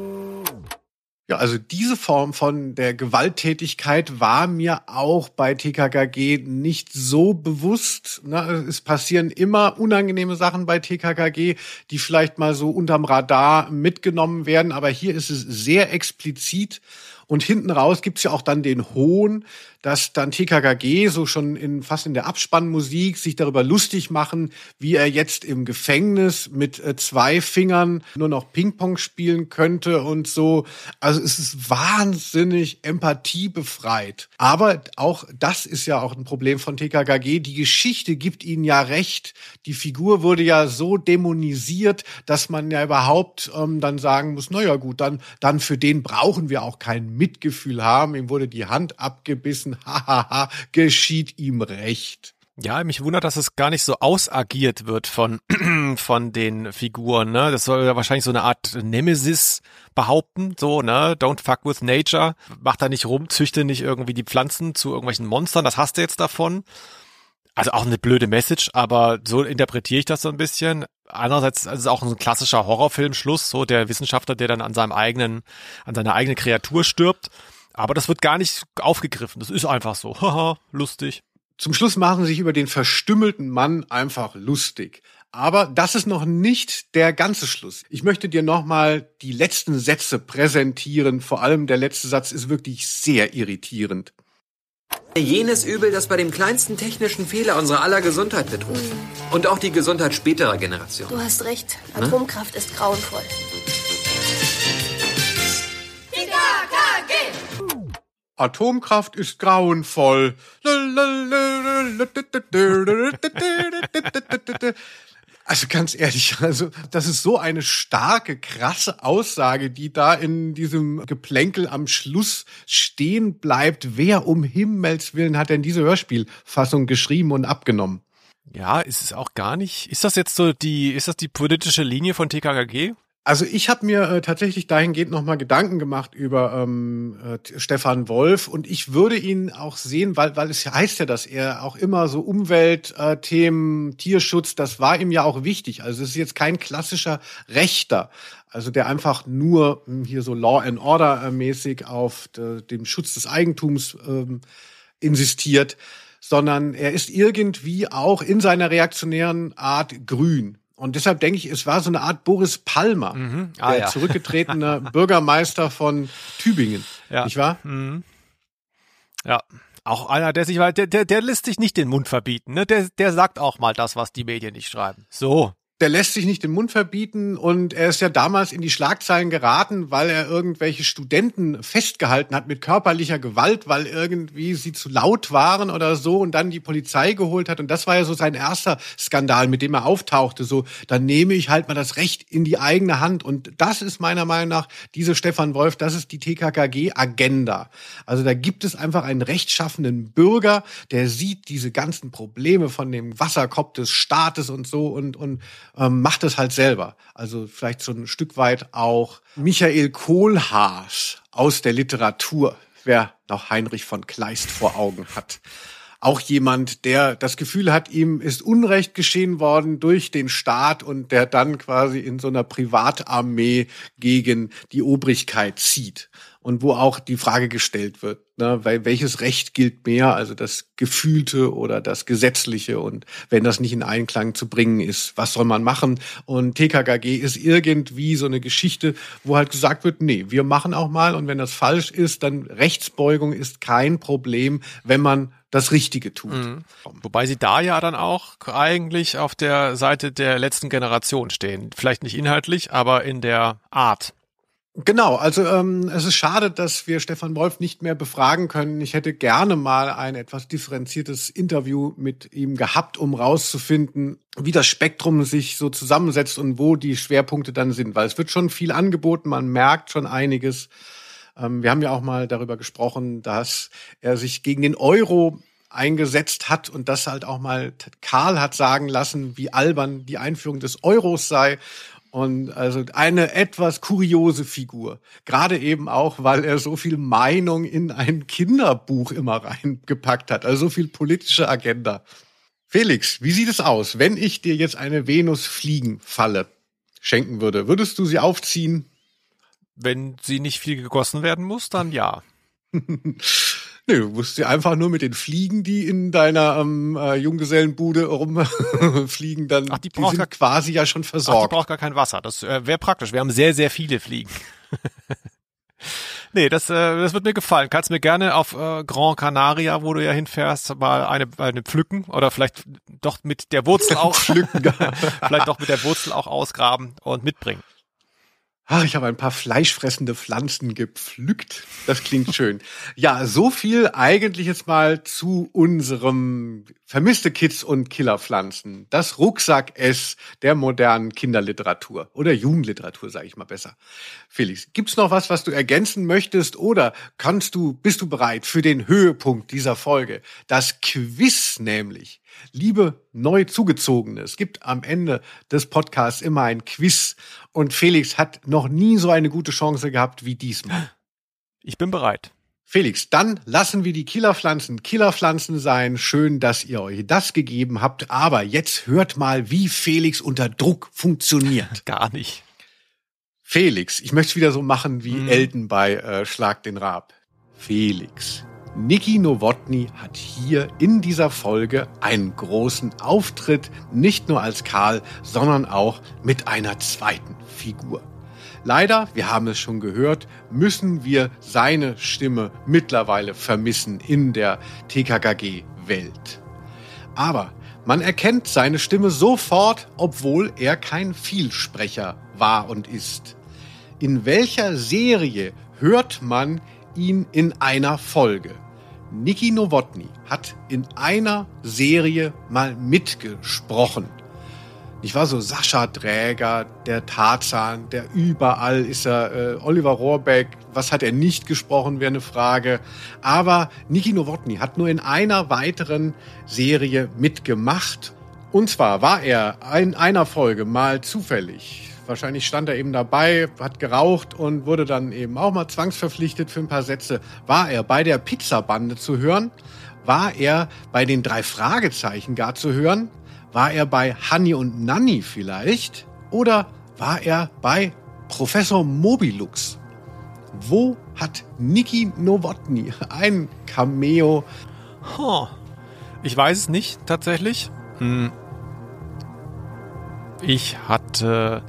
Ja, also diese Form von der Gewalttätigkeit war mir auch bei TKKG nicht so bewusst. Ne? Es passieren immer unangenehme Sachen bei TKKG, die vielleicht mal so unterm Radar mitgenommen werden, aber hier ist es sehr explizit Und hinten raus gibt's ja auch dann den Hohn, dass dann TKKG so schon in, fast in der Abspannmusik sich darüber lustig machen, wie er jetzt im Gefängnis mit äh, zwei Fingern nur noch Ping-Pong spielen könnte und so. Also es ist wahnsinnig empathiebefreit. Aber auch das ist ja auch ein Problem von TKKG. Die Geschichte gibt ihnen ja recht. Die Figur wurde ja so dämonisiert, dass man ja überhaupt ähm, dann sagen muss, naja gut, dann, dann für den brauchen wir auch kein Mitgefühl haben. Ihm wurde die Hand abgebissen hahaha, geschieht ihm recht. Ja, mich wundert, dass es gar nicht so ausagiert wird von, von den Figuren, ne? Das soll ja wahrscheinlich so eine Art Nemesis behaupten, so, ne? Don't fuck with nature. Mach da nicht rum, züchte nicht irgendwie die Pflanzen zu irgendwelchen Monstern, das hast du jetzt davon. Also auch eine blöde Message, aber so interpretiere ich das so ein bisschen. Andererseits ist es auch ein klassischer Horrorfilmschluss, so der Wissenschaftler, der dann an seinem eigenen, an seiner eigenen Kreatur stirbt. Aber das wird gar nicht aufgegriffen. Das ist einfach so. Haha, lustig. Zum Schluss machen sie sich über den verstümmelten Mann einfach lustig. Aber das ist noch nicht der ganze Schluss. Ich möchte dir nochmal die letzten Sätze präsentieren. Vor allem der letzte Satz ist wirklich sehr irritierend. Jenes Übel, das bei dem kleinsten technischen Fehler unsere aller Gesundheit bedroht. Und auch die Gesundheit späterer Generationen. Du hast recht. Atomkraft ist grauenvoll. Atomkraft ist grauenvoll. Also ganz ehrlich, also das ist so eine starke, krasse Aussage, die da in diesem Geplänkel am Schluss stehen bleibt. Wer um Himmels Willen hat denn diese Hörspielfassung geschrieben und abgenommen? Ja, ist es auch gar nicht. Ist das jetzt so die, ist das die politische Linie von TKKG? Also ich habe mir äh, tatsächlich dahingehend nochmal Gedanken gemacht über ähm, äh, Stefan Wolf und ich würde ihn auch sehen, weil, weil es heißt ja, dass er auch immer so Umweltthemen, äh, Tierschutz, das war ihm ja auch wichtig. Also es ist jetzt kein klassischer Rechter, also der einfach nur hm, hier so Law and Order äh, mäßig auf de, dem Schutz des Eigentums ähm, insistiert, sondern er ist irgendwie auch in seiner reaktionären Art grün. Und deshalb denke ich, es war so eine Art Boris Palmer, Mhm. Ah, der ja. zurückgetretene Bürgermeister von Tübingen. Ja. Nicht wahr? Mhm. Ja. Auch einer, der sich, der, der, der lässt sich nicht den Mund verbieten, ne? Der, der sagt auch mal das, was die Medien nicht schreiben. So. Der lässt sich nicht den Mund verbieten und er ist ja damals in die Schlagzeilen geraten, weil er irgendwelche Studenten festgehalten hat mit körperlicher Gewalt, weil irgendwie sie zu laut waren oder so und dann die Polizei geholt hat. Und das war ja so sein erster Skandal, mit dem er auftauchte. So, dann nehme ich halt mal das Recht in die eigene Hand. Und das ist meiner Meinung nach diese Stefan Wolf, das ist die TKKG-Agenda. Also da gibt es einfach einen rechtschaffenen Bürger, der sieht diese ganzen Probleme von dem Wasserkopf des Staates und so und, und ähm, macht es halt selber. Also vielleicht so ein Stück weit auch Michael Kohlhaas aus der Literatur, wer noch Heinrich von Kleist vor Augen hat. Auch jemand, der das Gefühl hat, ihm ist Unrecht geschehen worden durch den Staat und der dann quasi in so einer Privatarmee gegen die Obrigkeit zieht. Und wo auch die Frage gestellt wird, ne, weil welches Recht gilt mehr, also das Gefühlte oder das Gesetzliche und wenn das nicht in Einklang zu bringen ist, was soll man machen? Und TKKG ist irgendwie so eine Geschichte, wo halt gesagt wird, nee, wir machen auch mal und wenn das falsch ist, dann Rechtsbeugung ist kein Problem, wenn man das Richtige tut. Wobei sie da ja dann auch eigentlich auf der Seite der letzten Generation stehen. Vielleicht nicht inhaltlich, aber in der Art. Genau, also ähm, es ist schade, dass wir Stefan Wolf nicht mehr befragen können. Ich hätte gerne mal ein etwas differenziertes Interview mit ihm gehabt, um rauszufinden, wie das Spektrum sich so zusammensetzt und wo die Schwerpunkte dann sind. Weil es wird schon viel angeboten, man merkt schon einiges. Ähm, wir haben ja auch mal darüber gesprochen, dass er sich gegen den Euro eingesetzt hat und das halt auch mal Karl hat sagen lassen, wie albern die Einführung des Euros sei. Und also eine etwas kuriose Figur. Gerade eben auch, weil er so viel Meinung in ein Kinderbuch immer reingepackt hat. Also so viel politische Agenda. Felix, wie sieht es aus, wenn ich dir jetzt eine Venus-Fliegenfalle schenken würde? Würdest du sie aufziehen? Wenn sie nicht viel gegossen werden muss, dann ja. Nö, du musst sie einfach nur mit den Fliegen, die in deiner ähm, äh, Junggesellenbude rumfliegen, dann Ach, die die sind gar- quasi ja schon Ach, die versorgt. braucht gar kein Wasser. Das äh, wäre praktisch. Wir haben sehr, sehr viele Fliegen. Nee, das, äh, das wird mir gefallen. Kannst mir gerne auf äh, Gran Canaria, wo du ja hinfährst, mal eine, eine pflücken oder vielleicht doch mit der Wurzel auch pflücken, vielleicht doch mit der Wurzel auch ausgraben und mitbringen. Ach, ich habe ein paar fleischfressende Pflanzen gepflückt. Das klingt schön. Ja, so viel eigentlich jetzt mal zu unserem vermisste Kids und Killerpflanzen. Das Rucksack-S der modernen Kinderliteratur oder Jugendliteratur, sage ich mal besser. Felix, gibt's noch was, was du ergänzen möchtest oder kannst du, bist du bereit für den Höhepunkt dieser Folge? Das Quiz nämlich. Liebe neu zugezogene, es gibt am Ende des Podcasts immer ein Quiz und Felix hat noch nie so eine gute Chance gehabt wie diesmal. Ich bin bereit. Felix, dann lassen wir die Killerpflanzen Killerpflanzen sein. Schön, dass ihr euch das gegeben habt. Aber jetzt hört mal, wie Felix unter Druck funktioniert. Gar nicht. Felix, ich möchte es wieder so machen wie mhm. Elton bei äh, Schlag den Rab. Felix, Niki Nowotny hat hier in dieser Folge einen großen Auftritt, nicht nur als Karl, sondern auch mit einer zweiten Figur. Leider, wir haben es schon gehört, müssen wir seine Stimme mittlerweile vermissen in der TKKG-Welt. Aber man erkennt seine Stimme sofort, obwohl er kein Vielsprecher war und ist. In welcher Serie hört man ihn in einer Folge? Niki Nowotny hat in einer Serie mal mitgesprochen. Ich war so Sascha Dräger, der Tarzan, der überall ist er, äh, Oliver Rohrbeck, was hat er nicht gesprochen, wäre eine Frage. Aber Niki Nowotny hat nur in einer weiteren Serie mitgemacht. Und zwar war er in einer Folge mal zufällig Wahrscheinlich stand er eben dabei, hat geraucht und wurde dann eben auch mal zwangsverpflichtet für ein paar Sätze. War er bei der Pizzabande zu hören? War er bei den drei Fragezeichen gar zu hören? War er bei Hanni und Nanni vielleicht? Oder war er bei Professor Mobilux? Wo hat Niki Nowotny ein Cameo? Huh. Ich weiß es nicht tatsächlich. Hm. Ich hatte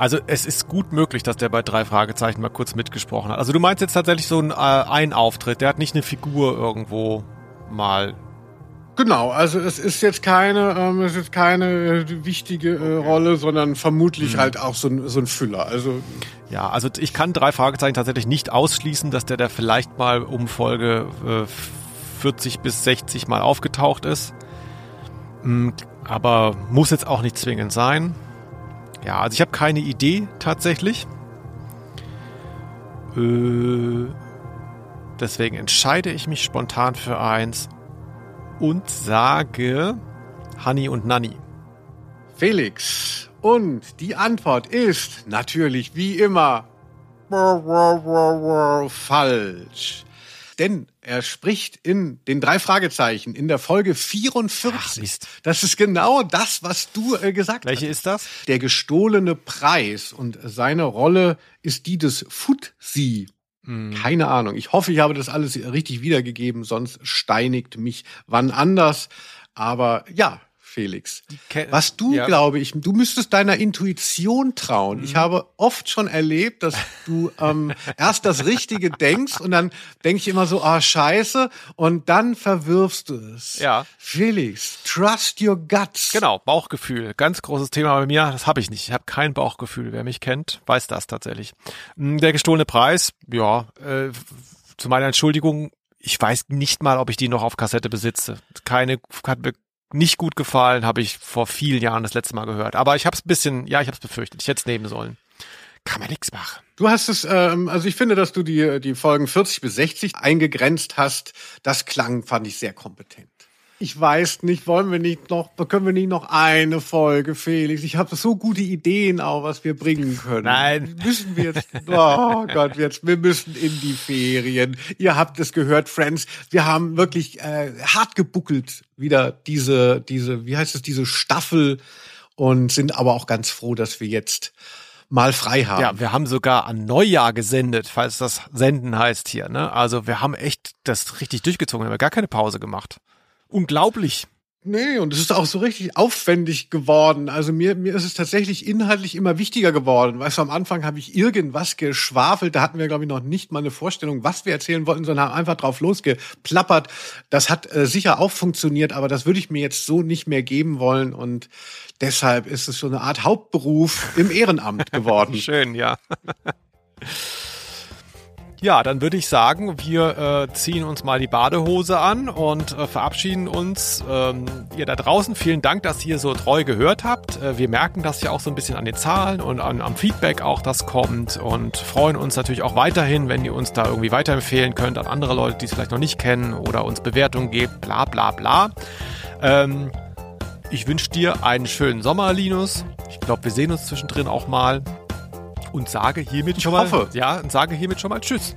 also es ist gut möglich, dass der bei drei Fragezeichen mal kurz mitgesprochen hat. Also du meinst jetzt tatsächlich so ein, äh, ein Auftritt, der hat nicht eine Figur irgendwo mal Genau, also es ist jetzt keine, ähm, es ist keine äh, wichtige äh, Rolle, sondern vermutlich mhm. halt auch so ein, so ein Füller. Also ja, also ich kann drei Fragezeichen tatsächlich nicht ausschließen, dass der da vielleicht mal um Folge äh, 40 bis 60 mal aufgetaucht ist. Mhm, aber muss jetzt auch nicht zwingend sein. Ja, also ich habe keine Idee tatsächlich. Äh, deswegen entscheide ich mich spontan für eins und sage Honey und Nanny. Felix. Und die Antwort ist natürlich wie immer falsch denn er spricht in den drei Fragezeichen in der Folge 44. Ach, das ist genau das, was du äh, gesagt hast. Welche ist das? Der gestohlene Preis und seine Rolle ist die des Futsi. Hm. Keine Ahnung. Ich hoffe, ich habe das alles richtig wiedergegeben, sonst steinigt mich wann anders. Aber ja, Felix. Was du, ja. glaube ich, du müsstest deiner Intuition trauen. Mhm. Ich habe oft schon erlebt, dass du ähm, erst das Richtige denkst und dann denke ich immer so, ah, oh, scheiße, und dann verwirfst du es. Ja. Felix, trust your guts. Genau, Bauchgefühl. Ganz großes Thema bei mir. Das habe ich nicht. Ich habe kein Bauchgefühl. Wer mich kennt, weiß das tatsächlich. Hm, der gestohlene Preis, ja, äh, zu meiner Entschuldigung, ich weiß nicht mal, ob ich die noch auf Kassette besitze. Keine, hat mir nicht gut gefallen, habe ich vor vielen Jahren das letzte Mal gehört. Aber ich habe es bisschen, ja, ich habe es befürchtet. Ich hätte es nehmen sollen. Kann man nichts machen. Du hast es, ähm, also ich finde, dass du die, die Folgen 40 bis 60 eingegrenzt hast. Das klang, fand ich sehr kompetent. Ich weiß nicht, wollen wir nicht noch, können wir nicht noch eine Folge, Felix? Ich habe so gute Ideen auch, was wir bringen können. Nein. Müssen wir jetzt, oh Gott, jetzt, wir müssen in die Ferien. Ihr habt es gehört, Friends. Wir haben wirklich äh, hart gebuckelt wieder diese, diese, wie heißt es, diese Staffel und sind aber auch ganz froh, dass wir jetzt mal frei haben. Ja, wir haben sogar an Neujahr gesendet, falls das Senden heißt hier. Ne? Also wir haben echt das richtig durchgezogen, wir haben gar keine Pause gemacht. Unglaublich. Nee, und es ist auch so richtig aufwendig geworden. Also mir, mir ist es tatsächlich inhaltlich immer wichtiger geworden. Weißt du, am Anfang habe ich irgendwas geschwafelt. Da hatten wir, glaube ich, noch nicht mal eine Vorstellung, was wir erzählen wollten, sondern haben einfach drauf losgeplappert. Das hat äh, sicher auch funktioniert, aber das würde ich mir jetzt so nicht mehr geben wollen. Und deshalb ist es so eine Art Hauptberuf im Ehrenamt geworden. Schön, ja. Ja, dann würde ich sagen, wir äh, ziehen uns mal die Badehose an und äh, verabschieden uns. Ähm, ihr da draußen, vielen Dank, dass ihr so treu gehört habt. Äh, wir merken das ja auch so ein bisschen an den Zahlen und an, am Feedback auch, das kommt und freuen uns natürlich auch weiterhin, wenn ihr uns da irgendwie weiterempfehlen könnt an andere Leute, die es vielleicht noch nicht kennen oder uns Bewertungen gebt, bla bla bla. Ähm, ich wünsche dir einen schönen Sommer, Linus. Ich glaube, wir sehen uns zwischendrin auch mal und sage hiermit Ich schon mal, hoffe. ja, und sage hiermit schon mal Tschüss.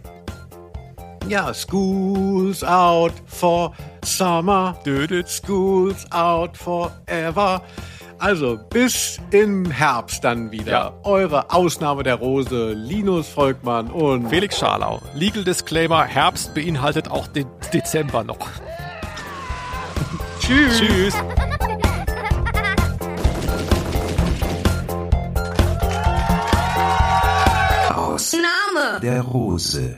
Ja, school's out for summer. School's out forever. Also, bis im Herbst dann wieder. Ja. Eure Ausnahme der Rose, Linus Volkmann und Felix Scharlau. Legal Disclaimer, Herbst beinhaltet auch den Dezember noch. Tschüss. Tschüss. Name. der Rose.